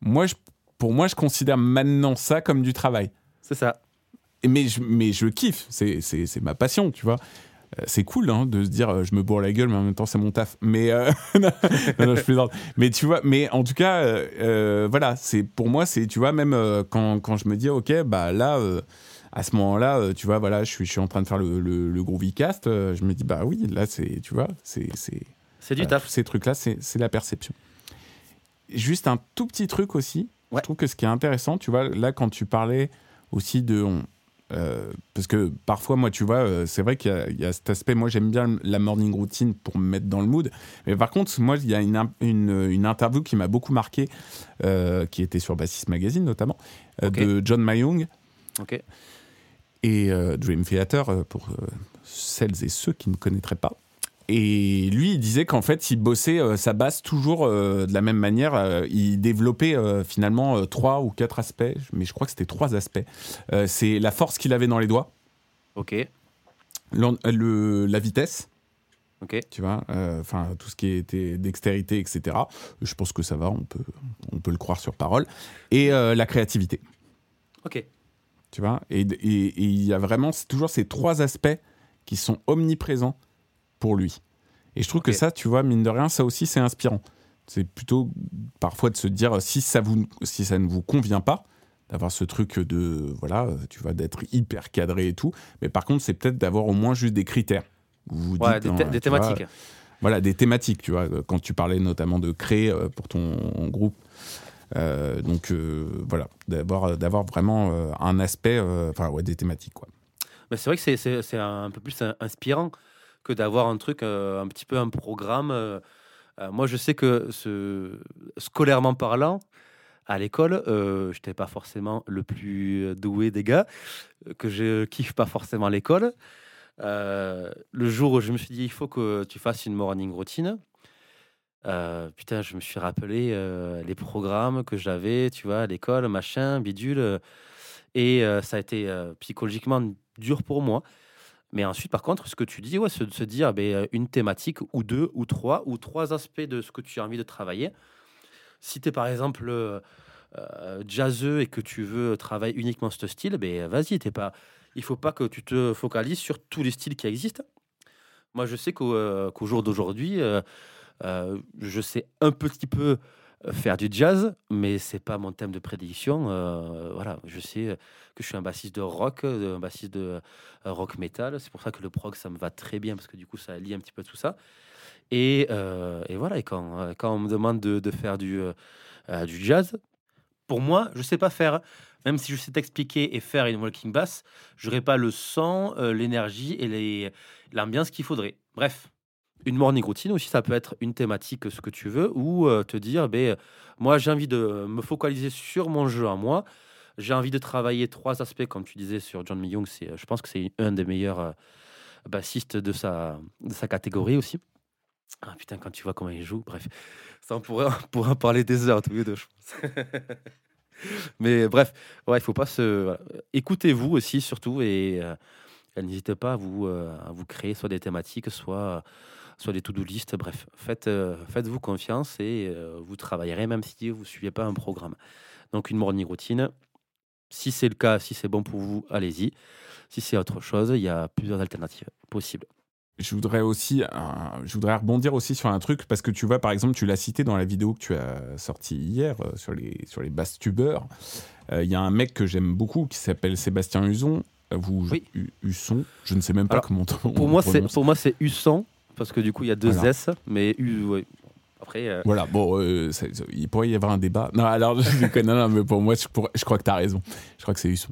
Speaker 2: moi, je- pour moi, je considère maintenant ça comme du travail.
Speaker 1: C'est ça.
Speaker 2: Mais, je, mais je kiffe, c'est ma passion, tu vois. Euh, C'est cool hein, de se dire euh, je me bourre la gueule, mais en même temps c'est mon taf. Mais euh, non, non, je plaisante. Mais tu vois, mais en tout cas, euh, voilà, c'est pour moi, c'est tu vois même quand, quand je me dis ok, bah là, euh, à ce moment-là, tu vois, voilà, je suis, je suis en train de faire le, le, le Groovy Cast, je me dis bah oui, là c'est, tu vois, c'est, c'est
Speaker 1: C'est du taf.
Speaker 2: ces trucs-là, c'est c'est la perception. Juste un tout petit truc aussi.
Speaker 1: Ouais.
Speaker 2: Je trouve que ce qui est intéressant, tu vois, là, quand tu parlais aussi de. on- euh, parce que parfois, moi, tu vois, euh, c'est vrai qu'il y a- il y, a cet aspect. Moi, j'aime bien la morning routine pour me mettre dans le mood. Mais par contre, moi, il y a une, une, une interview qui m'a beaucoup marqué, euh, qui était sur Bassist Magazine notamment, de John Mayung
Speaker 1: Ok.
Speaker 2: et Dream Theater pour celles et ceux qui ne connaîtraient pas. Et lui, il disait qu'en fait, il bossait euh, sa basse toujours euh, de la même manière. Euh, il développait finalement trois ou quatre aspects, mais je crois que c'était trois aspects. C'est la force qu'il avait dans les doigts,
Speaker 1: Ok.
Speaker 2: le- la vitesse,
Speaker 1: Ok.
Speaker 2: tu vois, enfin tout ce qui était dextérité, etc. Je pense que ça va, on peut, on peut le croire sur parole. Et la créativité.
Speaker 1: Ok.
Speaker 2: tu vois. Et, il y a vraiment toujours ces trois aspects qui sont omniprésents pour lui. Et je trouve que ça, tu vois, mine de rien, ça aussi, c'est inspirant. C'est plutôt parfois de se dire si ça, vous, si ça ne vous convient pas, d'avoir ce truc de, voilà, tu vois, d'être hyper cadré et tout. Mais par contre, c'est peut-être d'avoir au moins juste des critères. Vous vous
Speaker 1: Ouais,
Speaker 2: dites,
Speaker 1: des,
Speaker 2: hein,
Speaker 1: des
Speaker 2: tu vois,
Speaker 1: thématiques.
Speaker 2: voilà, des thématiques, tu vois, quand tu parlais notamment de créer euh, pour ton groupe. Euh, donc euh, voilà, d'avoir d'avoir vraiment un aspect, enfin ouais, des thématiques quoi.
Speaker 1: Mais c'est vrai que c'est- un peu plus in- inspirant que d'avoir un truc, euh, un petit peu un programme. euh, euh, moi, je sais que scolairement parlant, à l'école, euh, je n'étais pas forcément le plus doué des gars, que je kiffe pas forcément l'école. Le jour où je me suis dit, il faut que tu fasses une morning routine, putain, je me suis rappelé les programmes que j'avais, tu vois, à l'école, machin, bidule. et ça a été psychologiquement dur pour moi. Mais ensuite, par contre, ce que tu dis, ouais, de se dire euh, une thématique ou deux ou trois ou trois aspects de ce que tu as envie de travailler. Si tu es par exemple euh, euh, jazzeux et que tu veux travailler uniquement ce style, ben, vas-y, t'es pas... il faut pas que tu te focalises sur tous les styles qui existent. Moi, je sais qu'au euh, jour d'aujourd'hui, je sais un petit peu faire du jazz, mais c'est pas mon thème de prédiction. Euh, voilà, je sais que je suis un bassiste de rock, un bassiste de euh, rock metal. C'est pour ça que le prog, ça me va très bien parce que du coup, ça lie un petit peu tout ça. Et, euh, voilà, et quand, on me demande de, faire du, jazz, pour moi, je sais pas faire. Même si je sais t'expliquer et faire une walking bass, j'aurais pas le euh, l'énergie et l'ambiance qu'il faudrait. Bref, une morning routine aussi, ça peut être une thématique, ce que tu veux, ou euh, te dire, ben, moi j'ai envie de me focaliser sur mon jeu à moi. J'ai envie de travailler trois aspects, comme tu disais sur John Myung. C'est, je pense que c'est un des meilleurs euh, bassistes de sa, de sa catégorie aussi. Ah putain, quand tu vois comment il joue, bref, ça on pourrait, parler des heures tous les deux, je pense. Mais bref, ouais, il faut pas se. Écoutez-vous aussi, surtout, et euh, n'hésitez pas à vous, euh, à vous créer soit des thématiques, soit, soit des to-do list. Bref, faites, euh, faites-vous confiance et euh, vous travaillerez même si vous ne suivez pas un programme. Donc, une morning routine. Si c'est le cas, si c'est bon pour vous, allez-y. Si c'est autre chose, il y a plusieurs alternatives possibles.
Speaker 2: je voudrais aussi, je voudrais rebondir aussi sur un truc parce que tu vois, par exemple, tu l'as cité dans la vidéo que tu as sortie hier euh, sur les sur les basses tubeurs. Il y a un mec que j'aime beaucoup qui s'appelle Sébastien Huson. Vous,
Speaker 1: Oui.
Speaker 2: Husson, je ne sais même pas
Speaker 1: Alors,
Speaker 2: comment on
Speaker 1: Pour moi, c'est pour moi c'est Husson parce que du coup il y a deux
Speaker 2: Voilà.
Speaker 1: S, mais U. ouais. Après, euh,
Speaker 2: Voilà, bon, euh, ça- ça- il pourrait y avoir un débat. Non, alors, je non, non, mais pour moi, je, crois que tu as raison. Je crois que c'est Husson.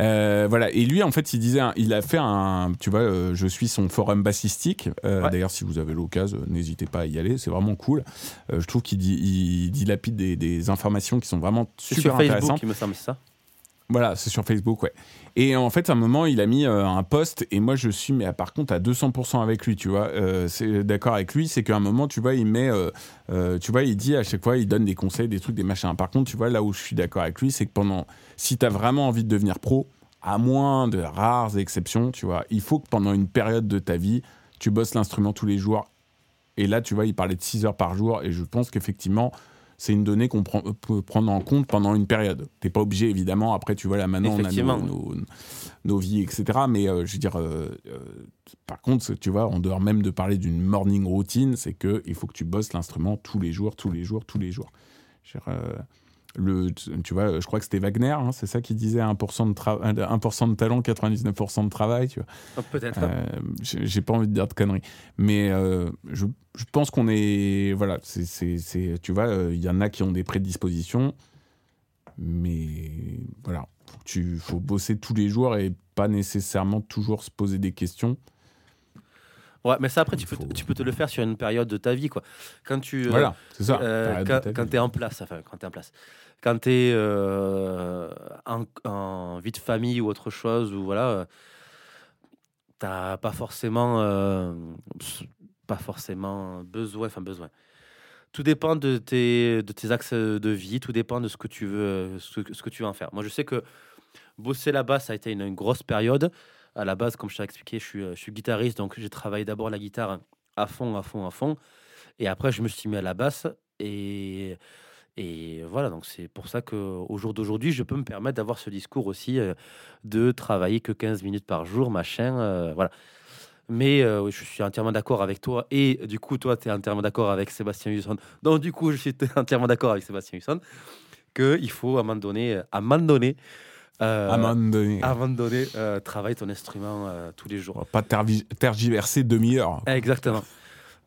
Speaker 2: Euh, voilà, et lui, en fait, il disait, il a fait un, tu vois, euh, je suis son forum bassistique.
Speaker 1: Ouais.
Speaker 2: D'ailleurs, si vous avez l'occasion, n'hésitez pas à y aller, c'est vraiment cool. Je trouve qu'il dit, il dilapide des, des informations qui sont vraiment super
Speaker 1: sur Facebook,
Speaker 2: intéressantes.
Speaker 1: il me semble, ça?
Speaker 2: Voilà, c'est sur Facebook, ouais. Et en fait, à un moment, il a mis euh, un post, et moi, je suis, mais par contre, à 200% avec lui, tu vois. Euh, c'est d'accord avec lui, c'est qu'à un moment, tu vois, il met, euh, euh, tu vois, il dit à chaque fois, il donne des conseils, des trucs, des machins. Par contre, tu vois, là où je suis d'accord avec lui, c'est que pendant, si tu as vraiment envie de devenir pro, à moins de rares exceptions, tu vois, il faut que pendant une période de ta vie, tu bosses l'instrument tous les jours. Et là, tu vois, il parlait de 6 heures par jour, et je pense qu'effectivement, c'est une donnée qu'on prend- peut prendre en compte pendant une période. T'es pas obligé, évidemment. Après, tu vois, là, maintenant, on a nos, nos- nos vies, etc. Mais euh, je veux dire, euh, euh, par contre, tu vois, en dehors même de parler d'une morning routine, c'est que il faut que tu bosses l'instrument tous les jours, tous les jours, tous les jours. Je veux dire, euh, le, tu vois, je crois que c'était Wagner, hein, c'est ça qui disait 1% de, tra- 1% de talent, 99% de travail. Tu vois.
Speaker 1: Ah, Peut-être.
Speaker 2: Euh, j'ai pas envie de dire de conneries. Mais euh, je, je pense qu'on est. Voilà, c'est, tu vois, euh, il y en a qui ont des prédispositions. Mais voilà, tu faut bosser tous les jours et pas nécessairement toujours se poser des questions.
Speaker 1: Ouais, mais ça après tu peux,
Speaker 2: faut-
Speaker 1: tu peux te le faire sur une période de ta vie quoi. Quand tu euh,
Speaker 2: voilà, c'est ça.
Speaker 1: euh, quand, quand tu es en place, enfin quand tu es en place. Quand tu es en, en vie de famille ou autre chose ou voilà euh, t'as pas forcément euh, pas forcément besoin enfin besoin. Tout dépend de tes, de tes axes de vie, tout dépend de ce que tu veux ce, que- ce que tu veux en faire. Moi je sais que bosser là-bas ça a été une, une grosse période. À la base, comme je t'ai expliqué, je suis, euh, je suis guitariste, donc j'ai travaillé d'abord la guitare à fond, à fond, à fond. Et après, je me suis mis à la basse. Et, voilà, donc c'est pour ça qu'au jour d'aujourd'hui, je peux me permettre d'avoir ce discours aussi euh, de travailler que 15 minutes par jour, machin. euh, voilà. Mais je suis entièrement d'accord avec toi. Et du coup, toi, tu es entièrement d'accord avec Sébastien Husson. Donc, du coup, je suis entièrement d'accord avec Sébastien Husson qu'il faut, à un moment donné, à un moment donné, euh,
Speaker 2: À un moment donné,
Speaker 1: à un moment donné, euh, travaille ton instrument euh, tous les jours.
Speaker 2: on va pas tergiverser demi-heure.
Speaker 1: Exactement.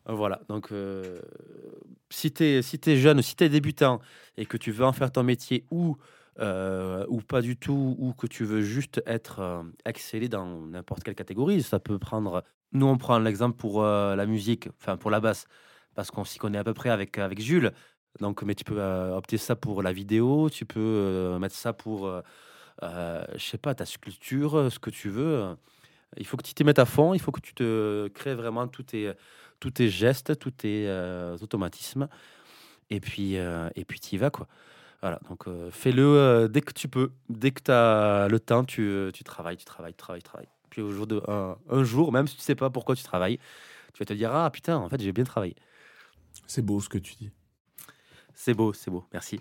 Speaker 1: Voilà, donc euh, si tu es, si jeune, si tu es débutant et que tu veux en faire ton métier ou, euh, ou pas du tout, ou que tu veux juste être excellé dans n'importe quelle catégorie, ça peut prendre. Nous, on prend l'exemple pour la musique, enfin pour la basse, parce qu'on s'y connaît à peu près avec, avec Jules. Donc, mais tu peux opter ça pour la vidéo, tu peux mettre ça pour, euh, euh, je sais pas, ta sculpture, euh, ce que tu veux. Il faut que tu t'y mettes à fond, il faut que tu te crées vraiment tous tes, tous tes gestes, tous tes euh, automatismes. Et puis, euh, et puis tu y vas, quoi. Voilà, donc euh, fais-le euh, dès que tu peux. Dès que tu as le temps, tu, euh, tu travailles, tu travailles, tu travailles, tu travailles. Puis au jour de, un, un jour, même si tu sais pas pourquoi tu travailles, tu vas te dire Ah putain, en fait, j'ai bien travaillé.
Speaker 2: C'est beau ce que tu dis.
Speaker 1: C'est beau, c'est beau, merci.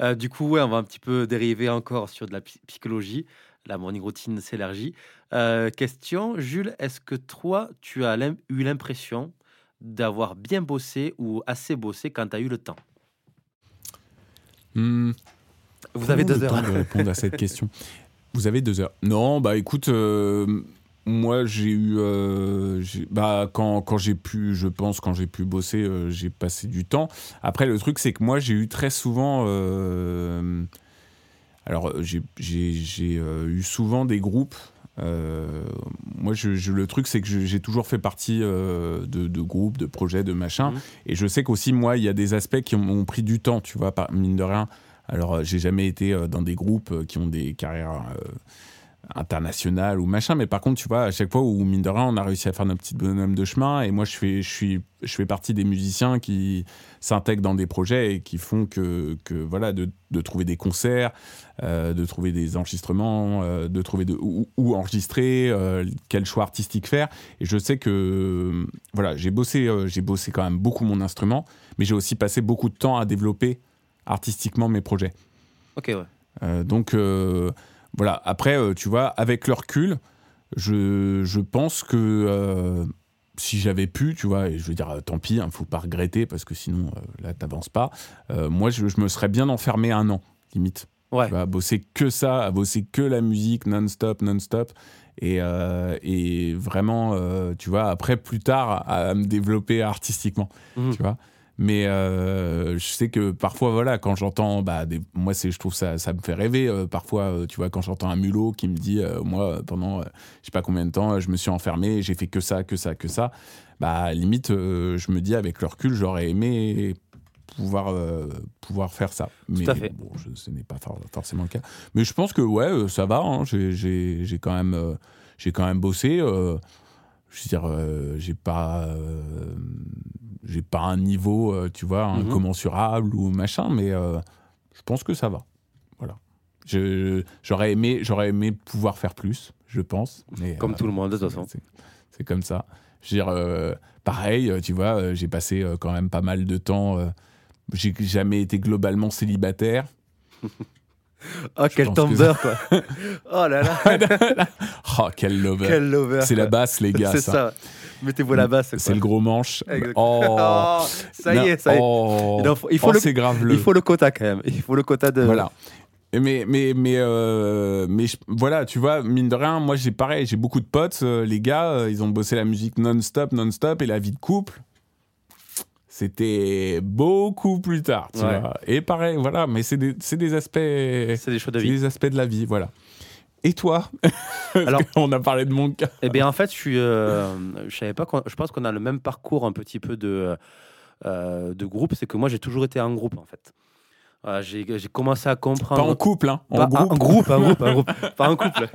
Speaker 1: Euh, du coup, ouais, on va un petit peu dériver encore sur de la psy- psychologie. La morning routine s'élargit. Euh, question, Jules, est-ce que toi, tu as eu l'impression d'avoir bien bossé ou assez bossé quand tu as eu le temps?
Speaker 2: Hmm.
Speaker 1: Vous avez deux heures.
Speaker 2: de répondre à cette question? Vous avez deux heures. Non, bah écoute, euh, moi j'ai eu, euh, bah quand, quand j'ai pu, je pense quand j'ai pu bosser, euh, j'ai passé du temps. Après le truc c'est que moi j'ai eu très souvent, euh, alors j'ai eu souvent des groupes. moi, je, je- le truc, c'est que j'ai toujours fait partie de, de groupes, de projets, de machins.
Speaker 1: Mhm.
Speaker 2: Et je sais qu'aussi, moi, il y a des aspects qui m'ont pris du temps, tu vois, par, mine de rien. Alors, j'ai jamais été dans des groupes qui ont des carrières internationales ou machin, mais par contre, tu vois, à chaque fois où, mine de rien, on a réussi à faire notre petit bonhomme de chemin, et moi, je fais, je suis, je fais partie des musiciens qui s'intègrent dans des projets et qui font que, que voilà, de, de trouver des concerts, euh, de trouver des enregistrements, euh, de trouver de, où, où enregistrer, euh, quel choix artistique faire. Et je sais que, voilà, j'ai bossé, j'ai bossé quand même beaucoup mon instrument, mais j'ai aussi passé beaucoup de temps à développer artistiquement mes projets.
Speaker 1: Ok, ouais.
Speaker 2: Donc voilà, après, euh, tu vois, avec le recul, je, je pense que euh, si j'avais pu, tu vois, et je veux dire, tant pis, il faut pas regretter parce que sinon, là, t'avances pas. moi, je, je, me serais bien enfermé un an, limite.
Speaker 1: Ouais.
Speaker 2: à bosser que ça, à bosser que la musique non-stop, non-stop. Et, euh, et, vraiment, euh, tu vois, après, plus tard, à, me développer artistiquement, mhm. tu vois. Mais euh, je sais que parfois, voilà, quand j'entends, bah, des, moi, c'est, je trouve ça, ça me fait rêver. parfois, tu vois, quand j'entends un mulot qui me dit, moi, pendant, je sais pas combien de temps, je me suis enfermé, j'ai fait que ça, que ça, que ça. Bah, limite, je me dis, avec le recul, j'aurais aimé pouvoir, euh, pouvoir faire ça.
Speaker 1: Mais
Speaker 2: bon, ce n'est pas forcément le cas. Mais je pense que ouais, euh, ça va. Hein. J'ai quand même, euh, j'ai quand même bossé. Je veux dire, j'ai pas, j'ai pas un niveau, tu vois, mhm. incommensurable ou machin, mais je pense que ça va. Voilà. J'aurais aimé, j'aurais aimé pouvoir faire plus, je pense. Mais,
Speaker 1: comme tout le monde de toute façon.
Speaker 2: C'est comme ça. Je veux dire, pareil, tu vois, j'ai passé quand même pas mal de temps j'ai jamais été globalement célibataire.
Speaker 1: Oh, quel tomber, quoi. oh là là.
Speaker 2: oh, quel lover.
Speaker 1: Quel lover.
Speaker 2: C'est la basse, les gars.
Speaker 1: C'est ça. Mettez-vous la basse.
Speaker 2: C'est le gros manche.
Speaker 1: Oh. oh. ça y est, ça y est.
Speaker 2: Oh. Il faut,
Speaker 1: oh,
Speaker 2: le, grave
Speaker 1: il faut le quota quand même. Il faut le quota de.
Speaker 2: Voilà. Mais, mais, mais, euh, mais voilà, tu vois, mine de rien, moi j'ai pareil, j'ai beaucoup de potes, euh, les gars, euh, ils ont bossé la musique non-stop, non-stop, et la vie de couple, c'était beaucoup plus tard, tu vois. Et pareil, voilà, mais c'est des, des, aspects.
Speaker 1: C'est des choix de vie.
Speaker 2: des aspects de la vie, voilà. Et toi Alors, on a parlé de mon cas.
Speaker 1: Eh bien, en fait, je suis, euh, je savais pas. Je pense qu'on a le même parcours, un petit peu de euh, de groupe. C'est que moi, j'ai toujours été en groupe, en fait. j'ai commencé à comprendre.
Speaker 2: Pas en couple, hein.
Speaker 1: En, groupe. en groupe, un groupe. Pas en couple.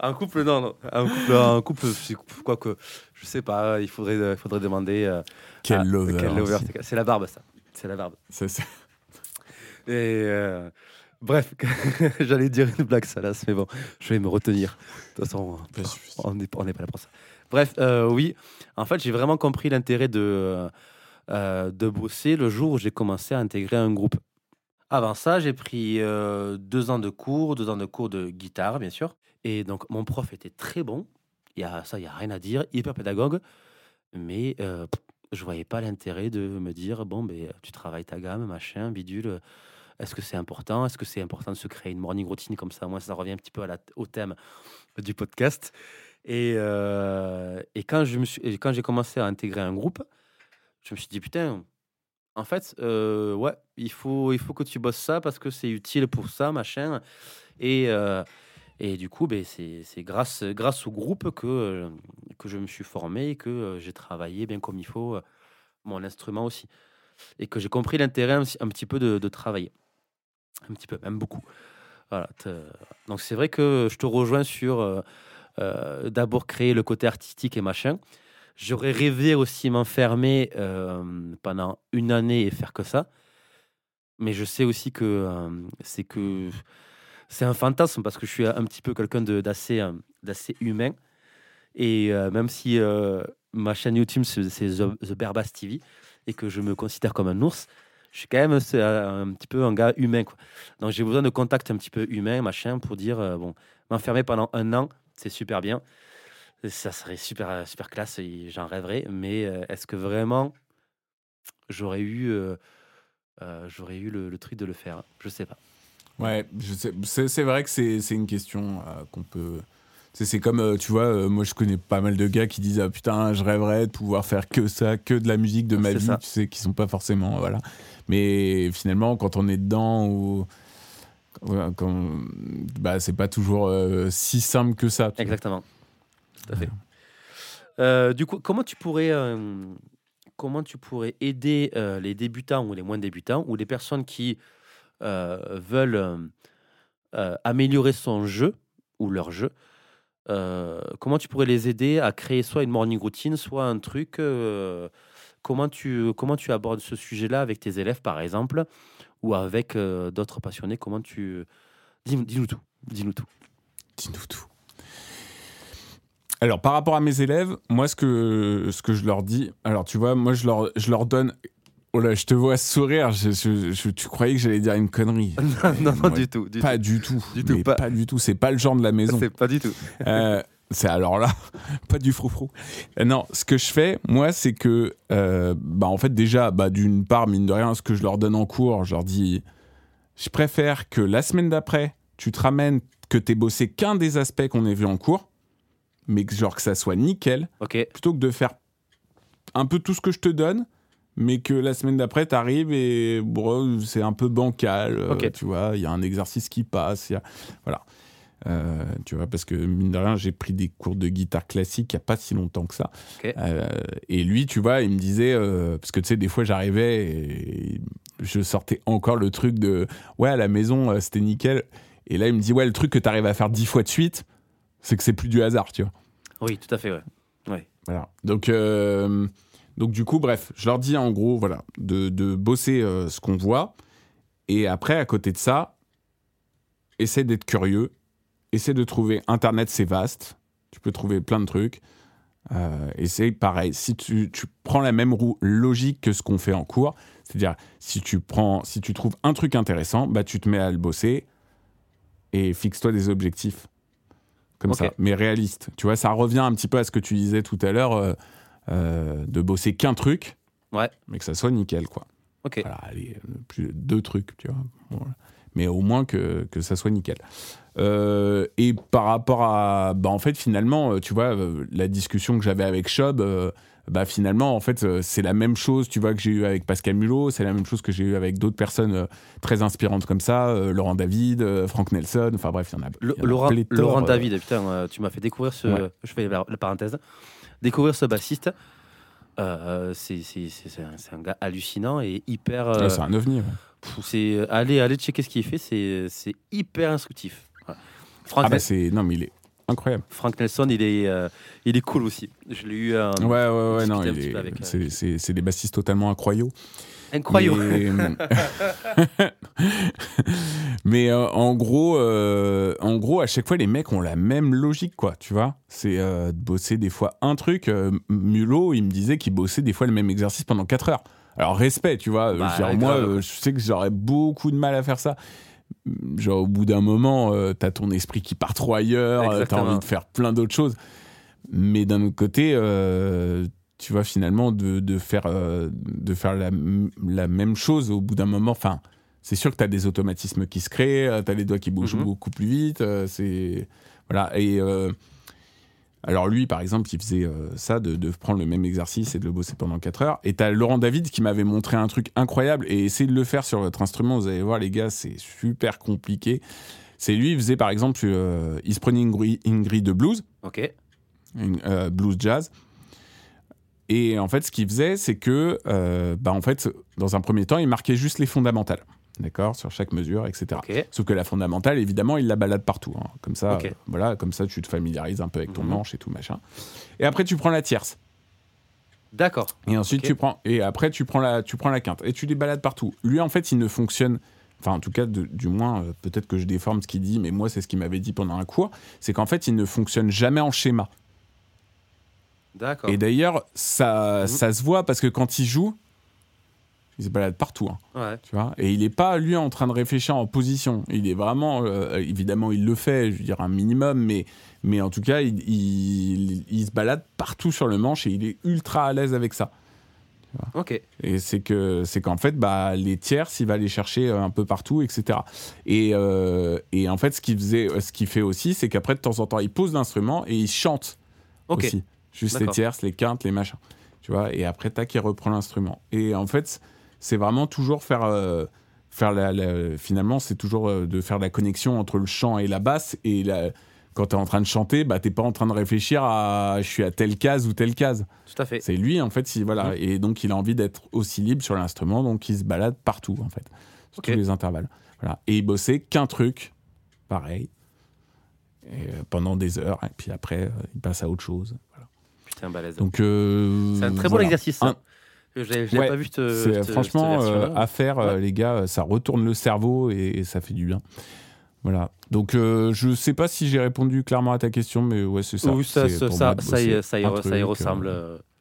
Speaker 1: Un couple, non, non. Un couple, un couple, quoi que, je sais pas. Il faudrait, il faudrait demander. Euh,
Speaker 2: quel ah, lover.
Speaker 1: C'est la barbe, ça. C'est la barbe.
Speaker 2: C'est ça.
Speaker 1: Et euh, bref, j'allais dire une blague salace, mais bon, je vais me retenir. De toute façon, on n'est pas là pour ça. Bref, euh, oui, en fait, j'ai vraiment compris l'intérêt de, euh, de bosser le jour où j'ai commencé à intégrer un groupe. Avant ça, j'ai pris deux ans de cours, deux ans de cours de guitare, bien sûr. Et donc, mon prof était très bon. Il y a, ça, il n'y a rien à dire, hyper pédagogue. Mais je voyais pas l'intérêt de me dire bon ben tu travailles ta gamme machin bidule est-ce que c'est important? Est-ce que c'est important de se créer une morning routine comme ça? Moi ça revient un petit peu au thème du podcast. Et, euh, et quand je me suis quand j'ai commencé à intégrer un groupe je me suis dit putain en fait euh, ouais il faut il faut que tu bosses ça parce que c'est utile pour ça machin. Et euh, et du coup, ben, c'est grâce, grâce au groupe que, euh, que je me suis formé et que euh, j'ai travaillé bien comme il faut euh, mon instrument aussi. Et que j'ai compris l'intérêt un, petit peu de, travailler. Un petit peu, même beaucoup. Voilà. Donc c'est vrai que je te rejoins sur d'abord créer le côté artistique et machin. J'aurais rêvé aussi m'enfermer pendant une année et faire que ça. Mais je sais aussi que c'est que c'est un fantasme parce que je suis un petit peu quelqu'un d'assez euh, d'assez humain. Et euh, même si euh, ma chaîne YouTube, c'est The, Berbas TV, et que je me considère comme un ours, je suis quand même un petit peu un gars humain. Quoi. Donc j'ai besoin de contact un petit peu humain, machin, pour dire, bon, m'enfermer pendant un an, c'est super bien. Ça serait super, super classe, j'en rêverais. Mais est-ce que vraiment j'aurais eu, j'aurais eu le, le truc de le faire? Je sais pas.
Speaker 2: Ouais, c'est vrai que c'est une question euh, qu'on peut. C'est comme, euh, tu vois, euh, moi je connais pas mal de gars qui disent Ah putain, je rêverais de pouvoir faire que ça, que de la musique de ma vie, tu sais, qui sont pas forcément. Voilà. Mais finalement, quand on est dedans, ou. Quand, bah, c'est pas toujours si simple que ça.
Speaker 1: Exactement. Tout à fait. du coup, comment tu pourrais. Comment tu pourrais aider les débutants ou les moins débutants ou les personnes qui veulent euh, euh, améliorer son jeu ou leur jeu, comment tu pourrais les aider à créer soit une morning routine, soit un truc comment tu, comment tu abordes ce sujet-là avec tes élèves, par exemple, ou avec d'autres passionnés? Comment tu. Dis-nous tout. Dis-nous tout.
Speaker 2: Dis-nous tout. Alors, par rapport à mes élèves, moi, ce que, ce que je leur dis, alors tu vois, moi, je leur, je leur donne Oh là, je te vois sourire. Je, tu croyais que j'allais dire une connerie
Speaker 1: Non, non, du tout.
Speaker 2: pas du tout. Du tout pas. du tout. C'est pas le genre de la maison.
Speaker 1: C'est pas du tout.
Speaker 2: Euh, c'est alors là, pas du froufrou. Euh, Non, ce que je fais, moi, c'est que, euh, bah, en fait, déjà, bah, d'une part, mine de rien, ce que je leur donne en cours, je leur dis, je préfère que la semaine d'après, tu te ramènes que t'aies bossé qu'un des aspects qu'on ait vu en cours, mais que genre que ça soit nickel, plutôt que de faire un peu tout ce que je te donne, mais que la semaine d'après, t'arrives et bon, c'est un peu bancal, euh, tu vois, il y a un exercice qui passe, y a... voilà. Euh, tu vois, parce que mine de rien, j'ai pris des cours de guitare classique il n'y a pas si longtemps que ça. Euh, et lui, tu vois, il me disait, euh, parce que tu sais, des fois j'arrivais et je sortais encore le truc de ouais, à la maison, c'était nickel. Et là, il me dit, ouais, le truc que tu arrives à faire dix fois de suite, c'est que c'est plus du hasard, tu vois.
Speaker 1: Oui, tout à fait, ouais.
Speaker 2: Voilà. Donc, donc du coup, bref, je leur dis en gros, voilà, de, de bosser euh, ce qu'on voit. Et après, à côté de ça, essaie d'être curieux. Essaie de trouver Internet, c'est vaste. Tu peux trouver plein de trucs. Euh, essaye, pareil, si tu, tu prends la même roue logique que ce qu'on fait en cours, c'est-à-dire si tu prends, si tu trouves un truc intéressant, bah tu te mets à le bosser et fixe-toi des objectifs comme ça, mais réalistes. Tu vois, ça revient un petit peu à ce que tu disais tout à l'heure, euh, euh, de bosser qu'un truc,
Speaker 1: Ouais.
Speaker 2: mais que ça soit nickel, quoi.
Speaker 1: Ok.
Speaker 2: Voilà, allez, plus, deux trucs, tu vois. Voilà. Mais au moins que, que ça soit nickel. Euh, et par rapport à. Bah, en fait, finalement, euh, tu vois, la discussion que j'avais avec Chob, euh, bah, finalement, en fait, c'est la même chose, tu vois, que j'ai eu avec Pascal Mulot, c'est la même chose que j'ai eu avec d'autres personnes très inspirantes comme ça, euh, Laurent David, Franck Nelson, enfin bref, il y en a. Y en a
Speaker 1: Laurent,
Speaker 2: pléthore,
Speaker 1: Laurent David, putain, tu m'as fait découvrir ce.
Speaker 2: Ouais.
Speaker 1: Je fais la, la parenthèse. Découvrir ce bassiste. Euh, c'est un, un gars hallucinant et hyper. euh,
Speaker 2: ouais, c'est un ovni. ouais.
Speaker 1: c'est euh, allez, allez checker ce qu'il fait. C'est hyper instructif. Voilà. Frank,
Speaker 2: Ah bah c'est. Non, mais il est incroyable.
Speaker 1: Frank Nelson, il est, euh, il est cool aussi. Je l'ai eu. euh,
Speaker 2: Ouais, ouais, ouais, non,
Speaker 1: un euh,
Speaker 2: c'est des bassistes totalement incroyables.
Speaker 1: Incroyable.
Speaker 2: Mais, Mais, euh, en gros, euh, en gros, à chaque fois, les mecs ont la même logique, quoi. Tu vois, c'est euh, de bosser des fois un truc. Euh, Mulot, il me disait qu'il bossait des fois le même exercice pendant 4 heures. Alors respect, tu vois.
Speaker 1: Bah,
Speaker 2: moi,
Speaker 1: grave.
Speaker 2: euh, je sais que j'aurais beaucoup de mal à faire ça. Genre au bout d'un moment, euh, t'as ton esprit qui part trop ailleurs, euh, t'as envie de faire plein d'autres choses. Mais d'un autre côté, euh, tu vois finalement de, de faire euh, de faire la, m- la même chose au bout d'un moment. Enfin, c'est sûr que t'as des automatismes qui se créent, euh, t'as les doigts qui bougent
Speaker 1: Mhm.
Speaker 2: beaucoup plus vite. euh, c'est voilà et euh, alors lui, par exemple, il faisait euh, ça, de, de prendre le même exercice et de le bosser pendant 4 heures. Et t'as Laurent David qui m'avait montré un truc incroyable. Et essayez de le faire sur votre instrument, vous allez voir les gars, c'est super compliqué. C'est lui, il faisait par exemple, euh, il se prenait une grille, de blues,
Speaker 1: Ok.
Speaker 2: une, euh, blues jazz. Et en fait, ce qu'il faisait, c'est que, euh, bah, en fait, dans un premier temps, il marquait juste les fondamentales, d'accord, sur chaque mesure, etc. Sauf que la fondamentale, évidemment, il la balade partout. hein. Comme ça, euh, voilà, comme ça, tu te familiarises un peu avec ton
Speaker 1: Mhm.
Speaker 2: manche et tout machin. Et après, tu prends la tierce.
Speaker 1: D'accord.
Speaker 2: Et ensuite, tu prends. Et après, tu prends la, tu prends la quinte. Et tu les balades partout. Lui, en fait, il ne fonctionne. Enfin, en tout cas, de- du moins, euh, peut-être que je déforme ce qu'il dit, mais moi, c'est ce qu'il m'avait dit pendant un cours. C'est qu'en fait, il ne fonctionne jamais en schéma.
Speaker 1: D'accord.
Speaker 2: Et d'ailleurs, ça,
Speaker 1: Mhm.
Speaker 2: ça se voit parce que quand il joue, il se balade partout. hein.
Speaker 1: Ouais.
Speaker 2: Tu vois et il n'est pas, lui, en train de réfléchir en position. Il est vraiment, euh, évidemment, il le fait, je veux dire, un minimum, mais, mais en tout cas, il, il- il se balade partout sur le manche et il est ultra à l'aise avec ça.
Speaker 1: Ok.
Speaker 2: Et c'est que c'est qu'en fait, bah, les tierces, il va les chercher euh, un peu partout, etc. Et, euh, et en fait, ce qu'il faisait, ce qu'il fait aussi, c'est qu'après, de temps en temps, il pose l'instrument et il chante aussi. Juste les tierces, les quintes, les machins. Tu vois, et après, tac, il reprend l'instrument. Et en fait, c'est vraiment toujours faire. euh, faire la, la- finalement, c'est toujours euh, de faire la connexion entre le chant et la basse. Et la- quand tu es en train de chanter, bah, tu pas en train de réfléchir à je suis à telle case ou telle case.
Speaker 1: Tout à fait.
Speaker 2: C'est lui, en fait, si, voilà. Et donc, il a envie d'être aussi libre sur l'instrument, donc il se balade partout, en fait, sur tous les intervalles. Voilà. Et il bossait qu'un truc, pareil, et, euh, pendant des heures, et puis après, il passe à autre chose. Voilà.
Speaker 1: Putain, balèze.
Speaker 2: Donc, euh,
Speaker 1: C'est un très bon
Speaker 2: voilà.
Speaker 1: exercice. ça.
Speaker 2: Un-
Speaker 1: Je l'ai
Speaker 2: Ouais,
Speaker 1: pas vu
Speaker 2: C'est
Speaker 1: cette-
Speaker 2: franchement euh, à faire, euh,
Speaker 1: Ouais.
Speaker 2: les gars. Ça retourne le cerveau et, et ça fait du bien. Voilà. Donc, euh, je sais pas si j'ai répondu clairement à ta question, mais ouais, c'est ça.
Speaker 1: Oui, ça,
Speaker 2: C'est
Speaker 1: ça, ça, y,
Speaker 2: bosser
Speaker 1: ça y,
Speaker 2: un
Speaker 1: re- ça y
Speaker 2: truc,
Speaker 1: ressemble.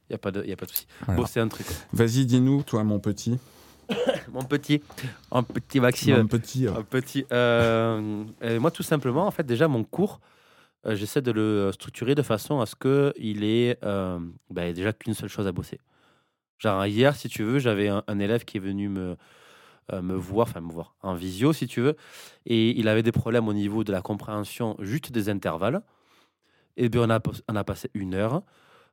Speaker 1: Il n'y a pas de, y a pas de souci.
Speaker 2: voilà.
Speaker 1: Bosser un truc.
Speaker 2: Vas-y, dis-nous, toi, mon petit.
Speaker 1: Mon petit, un petit Maxime.
Speaker 2: Mon petit. euh,
Speaker 1: Un petit. euh, moi, tout simplement, en fait, déjà, mon cours, euh, j'essaie de le structurer de façon à ce qu'il ait euh, bah, déjà qu'une seule chose à bosser. Genre hier, si tu veux, j'avais un, élève qui est venu me, euh, me voir, enfin me voir, en visio si tu veux, et il avait des problèmes au niveau de la compréhension juste des intervalles. Et bien on a, on a passé une heure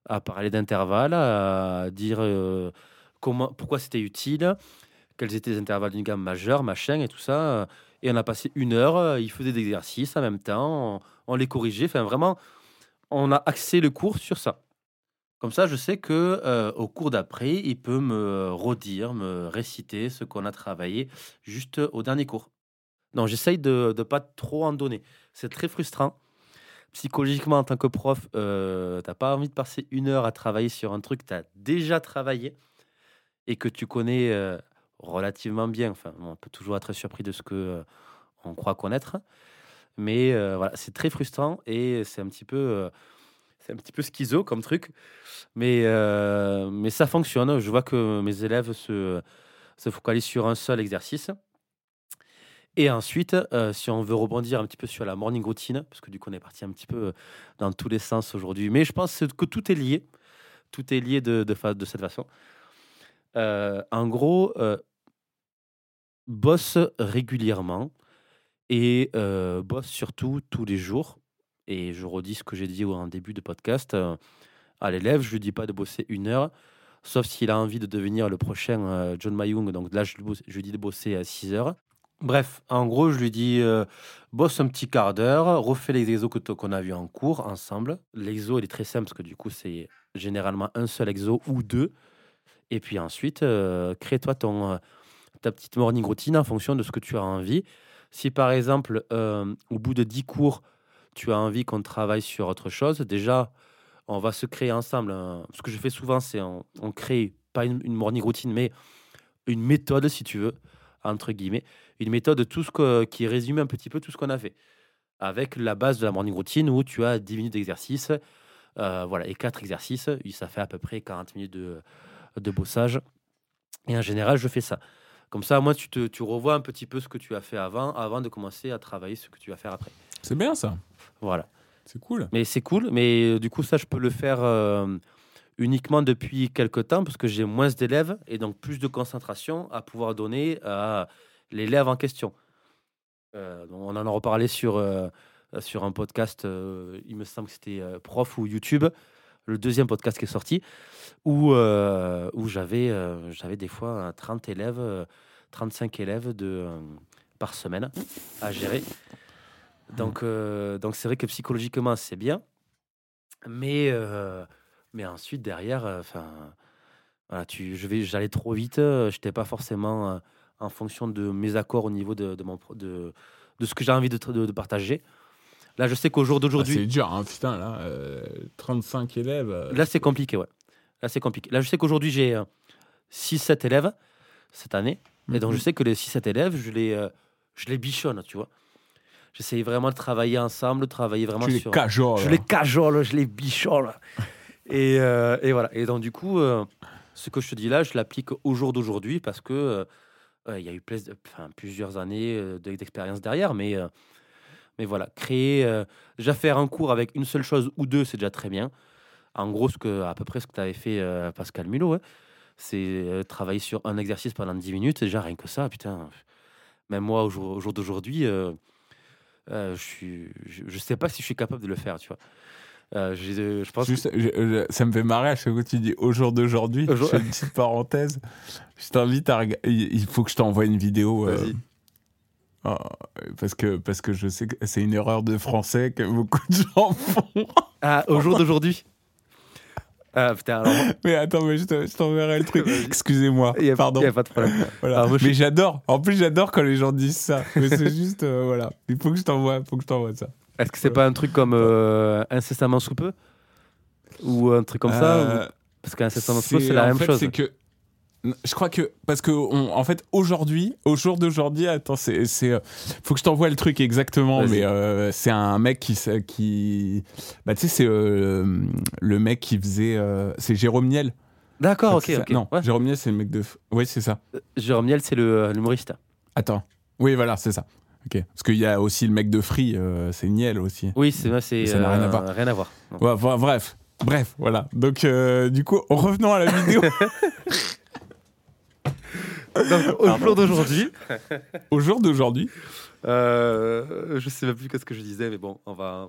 Speaker 1: à parler d'intervalles, à dire euh, comment, pourquoi c'était utile, quels étaient les intervalles d'une gamme majeure, machin et tout ça. Et on a passé une heure, euh, il faisait des exercices en même temps, on, on les corrigeait, enfin vraiment, on a axé le cours sur ça. Comme ça, je sais que euh, au cours d'après, il peut me redire, me réciter ce qu'on a travaillé juste au dernier cours. Non, j'essaye de ne pas trop en donner. C'est très frustrant. Psychologiquement, en tant que prof, euh, t'as pas envie de passer une heure à travailler sur un truc que tu as déjà travaillé et que tu connais euh, relativement bien. Enfin, on peut toujours être surpris de ce que euh, on croit connaître. Mais euh, voilà, c'est très frustrant et c'est un petit peu, euh, c'est un petit peu schizo comme truc. Mais, mais ça fonctionne. Je vois que mes élèves se, se focalisent sur un seul exercice. Et ensuite, si on veut rebondir un petit peu sur la morning routine, parce que du coup on est parti un petit peu dans tous les sens aujourd'hui, mais je pense que tout est lié. Tout est lié de, de, cette façon. En gros, bosse régulièrement et bosse surtout tous les jours. Et je redis ce que j'ai dit en début de podcast. à l'élève, je lui dis pas de bosser une heure, sauf s'il a envie de devenir le prochain John Mayung. Donc là, je, lui dis de bosser à 6 heures. Bref, en gros, je lui dis bosse un petit quart d'heure, refais les exos qu'on a vus en cours ensemble. L'exo, il est très simple parce que du coup, c'est généralement un seul exo ou deux. Et puis ensuite, crée-toi ton, ta petite morning routine en fonction de ce que tu as envie. Si par exemple, euh, au bout de 10 cours, tu as envie qu'on travaille sur autre chose, déjà, on va se créer ensemble. Ce que je fais souvent, c'est on, crée pas une, morning routine, mais une méthode, si tu veux, entre guillemets. Une méthode de tout ce qui résume un petit peu tout ce qu'on a fait. Avec la base de la morning routine où tu as 10 minutes d'exercice, euh, voilà, et 4 exercices, ça fait à peu près 40 minutes de, de bossage. Et en général, je fais ça. Comme ça, moi, tu, te, tu revois un petit peu ce que tu as fait avant, avant de commencer à travailler ce que tu vas faire après.
Speaker 2: C'est bien ça.
Speaker 1: Voilà.
Speaker 2: C'est cool.
Speaker 1: Mais c'est cool, mais euh, du coup, ça, je peux le faire euh, uniquement depuis quelques temps parce que j'ai moins d'élèves et donc plus de concentration à pouvoir donner à l'élève en question. Euh, on en a reparlé sur, sur un podcast, il me semble que c'était Prof ou YouTube, le deuxième podcast qui est sorti, où, euh, où j'avais euh, j'avais des fois euh, 30 élèves, euh, 35 élèves de, par semaine à gérer. Donc, euh, donc c'est vrai que psychologiquement, c'est bien. Mais, mais ensuite, derrière, enfin, voilà, tu, je vais, j'allais trop vite. Je n'étais pas forcément en fonction de mes accords au niveau de, de, mon, pro- de, de ce que j'ai envie de, tra- de, de partager. Là, je sais qu'au jour
Speaker 2: Ah,
Speaker 1: d'aujourd'hui,
Speaker 2: c'est dur, hein, putain, là. euh, 35 élèves. euh,
Speaker 1: Là, c'est compliqué, ouais. Là, c'est compliqué. Là, je sais qu'aujourd'hui, j'ai 6-7 élèves cette année. Et donc, je
Speaker 2: mhm.
Speaker 1: sais que les 6-7 élèves, je les, euh, je les bichonne, tu vois. J'essaye vraiment de travailler ensemble, de travailler vraiment
Speaker 2: Tu les
Speaker 1: sur.
Speaker 2: cajoles.
Speaker 1: Je les cajole, je les bichonne. et, euh, et voilà. Et donc, du coup, euh, ce que je te dis là, je l'applique au jour d'aujourd'hui parce que euh, euh, il y a eu enfin, plusieurs années euh, de- d'expérience derrière. Mais, euh, mais voilà, créer, euh, déjà faire un cours avec une seule chose ou deux, c'est déjà très bien. En gros, ce que, à peu près ce que tu avais fait, euh, Pascal Mulot, hein, c'est euh, travailler sur un exercice pendant 10 minutes. Déjà, rien que ça, putain. Même moi, au jour, au jour d'aujourd'hui, euh, je suis, je, je sais pas si je suis capable de le faire, tu vois. Euh, j'ai- je pense que-
Speaker 2: Juste, je- je- ça me fait marrer à chaque fois que tu dis au jour d'aujourd'hui.
Speaker 1: Au jour-
Speaker 2: Je fais une petite parenthèse. Je t'invite à regarder. Il faut que je t'envoie une vidéo. euh, Euh, parce, que, parce que je sais que c'est une erreur de français que beaucoup de gens font.
Speaker 1: Ah, au jour d'aujourd'hui Ah, putain, alors.
Speaker 2: Mais attends, mais je te- je t'enverrai le truc. Excusez-moi.
Speaker 1: Il y a,
Speaker 2: Pardon.
Speaker 1: pas de problème.
Speaker 2: Voilà.
Speaker 1: Alors, moi, je
Speaker 2: mais j'adore. En plus, j'adore quand les gens disent ça. Mais c'est juste, euh, voilà. Il faut que je t'envoie, faut que je t'envoie ça.
Speaker 1: Est-ce que c'est pas un truc comme euh, incessamment sous peu? Ou un truc comme ça
Speaker 2: Euh,
Speaker 1: ou- Parce qu'incessamment sous peu, c'est la même
Speaker 2: fait,
Speaker 1: chose.
Speaker 2: C'est que je crois que parce que on- en fait aujourd'hui, au jour d'aujourd'hui, attends, c'est euh, faut que je t'envoie le truc exactement, mais euh, c'est un mec qui qui bah tu sais c'est euh, le mec qui faisait euh, c'est Jérôme Niel.
Speaker 1: D'accord, ok, ok.
Speaker 2: Non,
Speaker 1: Ouais.
Speaker 2: Jérôme Niel c'est le mec de. Oui c'est ça.
Speaker 1: Jérôme Niel, c'est le- l'humoriste.
Speaker 2: Attends. Oui voilà c'est ça. Ok. Parce qu'il y a aussi le mec de Free, c'est Niel aussi.
Speaker 1: Oui, c'est c'est
Speaker 2: Ça n'a rien à voir.
Speaker 1: Rien à voir.
Speaker 2: Ouais, bref, bref, voilà. Donc, du coup, revenons à la vidéo.
Speaker 1: Donc, au jour d'aujourd'hui,
Speaker 2: Au jour d'aujourd'hui,
Speaker 1: euh, je sais même plus qu'est-ce que je disais, mais bon, on va,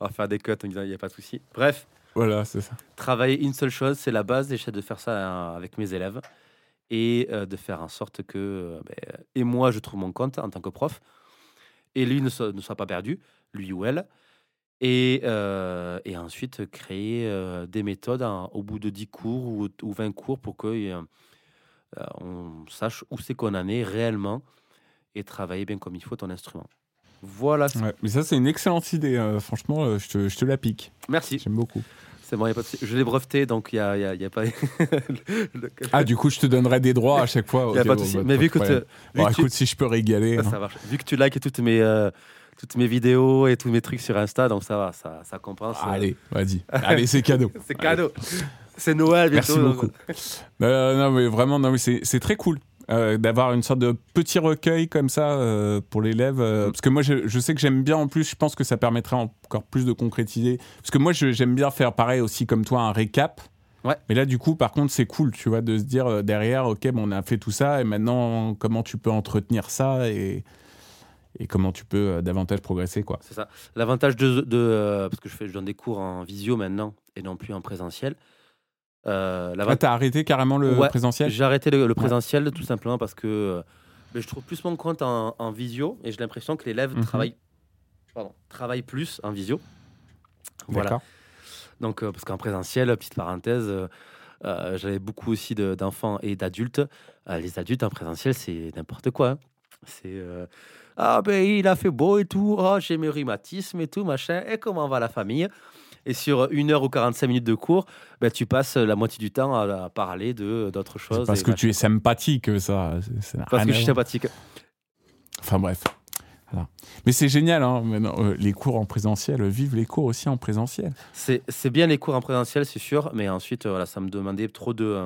Speaker 1: on va faire des cuts en disant il n'y a pas de souci. Bref,
Speaker 2: voilà, c'est ça.
Speaker 1: travailler une seule chose, c'est la base. J'essaie de faire ça euh, avec mes élèves et euh, de faire en sorte que euh, ben, et moi je trouve mon compte en tant que prof et lui ne soit, ne soit pas perdu, lui ou elle. Et, euh, et ensuite créer euh, des méthodes en- au bout de 10 cours ou, ou 20 cours pour que euh, on sache où c'est qu'on en est réellement et travailler bien comme il faut ton instrument. Voilà.
Speaker 2: Ouais, mais ça, c'est une excellente idée. euh, franchement, euh, je te, je te la pique.
Speaker 1: Merci.
Speaker 2: J'aime beaucoup.
Speaker 1: C'est bon, y a pas de. Je l'ai breveté, donc il n'y a, y a- y a pas. le-
Speaker 2: Ah, du coup, je te donnerai des droits à chaque fois.
Speaker 1: y a
Speaker 2: Ok,
Speaker 1: pas de
Speaker 2: bon,
Speaker 1: souci.
Speaker 2: bah,
Speaker 1: Mais
Speaker 2: pas
Speaker 1: vu que, vu
Speaker 2: Bon,
Speaker 1: tu-
Speaker 2: écoute, si je peux régaler.
Speaker 1: ça,
Speaker 2: hein.
Speaker 1: ça marche. Vu que tu likes toutes mes, euh, toutes mes vidéos et tous mes trucs sur Insta, donc ça va, ça, ça compense. euh,
Speaker 2: Allez, vas-y. Allez, c'est cadeau.
Speaker 1: C'est cadeau. C'est Noël bientôt.
Speaker 2: Merci beaucoup. Euh, non, mais vraiment, non, mais c'est très cool. euh, d'avoir une sorte de petit recueil comme ça euh, pour l'élève euh,
Speaker 1: Mm.
Speaker 2: parce que moi je, je sais que j'aime bien en plus je pense que ça permettrait encore plus de concrétiser parce que moi j'aime bien faire pareil aussi comme toi un récap
Speaker 1: Ouais.
Speaker 2: mais là du coup par contre c'est cool tu vois de se dire derrière ok bon, on a fait tout ça et maintenant comment tu peux entretenir ça et, et comment tu peux davantage progresser quoi
Speaker 1: C'est ça. L'avantage de, de, parce que je fais, je donne des cours en visio maintenant et non plus en présentiel. Euh,
Speaker 2: ah,
Speaker 1: l'avantage-
Speaker 2: t'as arrêté carrément le
Speaker 1: Ouais,
Speaker 2: présentiel
Speaker 1: J'ai arrêté le, le présentiel tout simplement parce que euh, je trouve plus mon compte en, en visio et j'ai l'impression que l'élève
Speaker 2: Mhm.
Speaker 1: travaille, pardon, travaille plus en visio. Voilà. Donc, euh, parce qu'en présentiel, petite parenthèse, euh, j'avais beaucoup aussi de- d'enfants et d'adultes. Euh, les adultes en présentiel, c'est n'importe quoi. hein. C'est euh, ah ben il a fait beau et tout. Oh j'ai mes rhumatismes et tout machin. Et comment va la famille? Et sur une heure ou 45 minutes de cours, ben, tu passes la moitié du temps à, à parler de d'autres choses.
Speaker 2: parce que tu es sympathique ça c'est-
Speaker 1: parce que je suis sympathique.
Speaker 2: Enfin bref. Voilà. Mais c'est génial, hein, maintenant, euh, les cours en présentiel, euh, vive les cours aussi en présentiel.
Speaker 1: C'est c'est bien les cours en présentiel, c'est sûr, mais ensuite, euh, voilà, ça me demandait trop de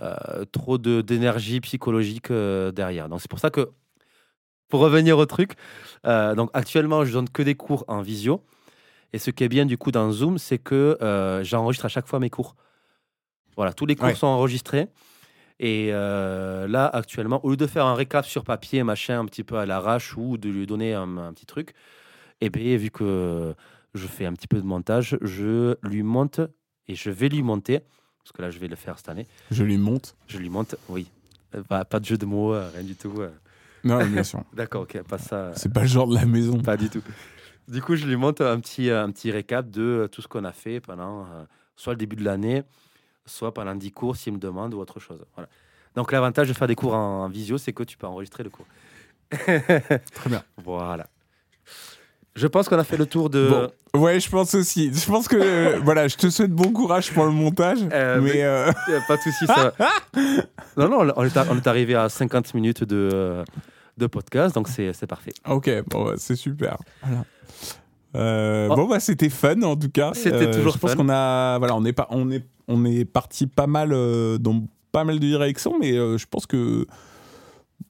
Speaker 1: euh, trop de d'énergie psychologique derrière. Donc c'est pour ça que, pour revenir au truc, donc actuellement, je donne que des cours en visio. Et ce qui est bien du coup dans Zoom, c'est que euh, j'enregistre à chaque fois mes cours. Voilà, tous les cours
Speaker 2: Ouais.
Speaker 1: sont enregistrés. Et euh, là, actuellement, au lieu de faire un récap sur papier, machin, un petit peu à l'arrache, ou de lui donner un, un petit truc, et bien, vu que je fais un petit peu de montage, je lui monte et je vais lui monter, parce que là, je vais le faire cette année.
Speaker 2: Je lui monte.
Speaker 1: Je lui monte, oui. Euh, Pas, de jeu de mots, rien du tout.
Speaker 2: Non, bien sûr.
Speaker 1: D'accord, ok, pas ça.
Speaker 2: C'est pas le genre de la maison.
Speaker 1: Pas du tout. Du coup, je lui monte un petit, un petit récap de euh, tout ce qu'on a fait pendant euh, soit le début de l'année, soit pendant 10 cours s'il me demande ou autre chose. Voilà. Donc, l'avantage de faire des cours en, en visio, c'est que tu peux enregistrer le cours.
Speaker 2: Très bien.
Speaker 1: Voilà. Je pense qu'on a fait le tour de.
Speaker 2: Bon. Ouais, je pense aussi. Je pense que euh, voilà, je te souhaite bon courage pour le montage.
Speaker 1: Euh,
Speaker 2: mais euh,
Speaker 1: pas de souci, ça. non, non, on est, à- on est arrivé à 50 minutes de, de podcast, donc c'est parfait.
Speaker 2: ok, bon, c'est super. Voilà. Euh,
Speaker 1: Oh.
Speaker 2: Bon bah c'était fun en tout cas.
Speaker 1: C'était toujours
Speaker 2: Je pense
Speaker 1: fun.
Speaker 2: qu'on a voilà on est pas on est on est parti pas mal euh, dans pas mal de directions, mais euh, je pense que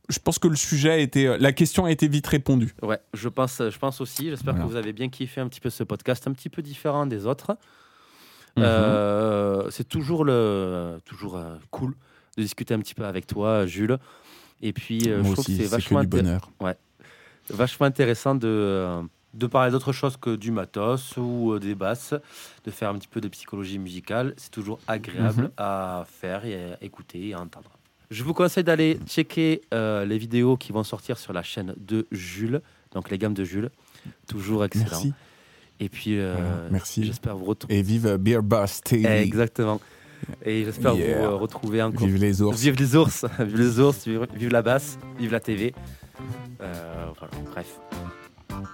Speaker 2: je pense que le sujet a été la question a été vite répondue.
Speaker 1: Ouais, je pense, je pense aussi. J'espère
Speaker 2: Voilà.
Speaker 1: que vous avez bien kiffé un petit peu ce podcast, un petit peu différent des autres.
Speaker 2: Mhm.
Speaker 1: Euh, c'est toujours, le, toujours euh, cool de discuter un petit peu avec toi, Jules. Et puis, euh, je trouve
Speaker 2: aussi,
Speaker 1: que c'est
Speaker 2: c'est que
Speaker 1: vachement,
Speaker 2: du bonheur.
Speaker 1: vachement intéressant de, euh, de parler d'autre chose que du matos ou euh, des basses, de faire un petit peu de psychologie musicale. C'est toujours agréable
Speaker 2: Mhm.
Speaker 1: à faire et à écouter et à entendre. Je vous conseille d'aller checker euh, les vidéos qui vont sortir sur la chaîne de Jules, donc les gammes de Jules. Toujours excellent.
Speaker 2: Merci.
Speaker 1: Et puis, euh,
Speaker 2: Voilà, merci.
Speaker 1: j'espère vous retrouver.
Speaker 2: Et vive Beer TV.
Speaker 1: Exactement. Et j'espère
Speaker 2: Yeah.
Speaker 1: vous retrouver encore.
Speaker 2: Vive les ours.
Speaker 1: Vive les ours, vive les ours, vive, vive la basse, vive la TV. Euh, voilà, bref.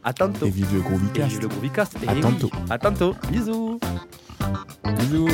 Speaker 1: À tantôt.
Speaker 2: Et vive le
Speaker 1: Groovicast.
Speaker 2: Et
Speaker 1: vive le Groovicast.
Speaker 2: À
Speaker 1: oui.
Speaker 2: tantôt.
Speaker 1: À tantôt. Bisous.
Speaker 2: Bisous.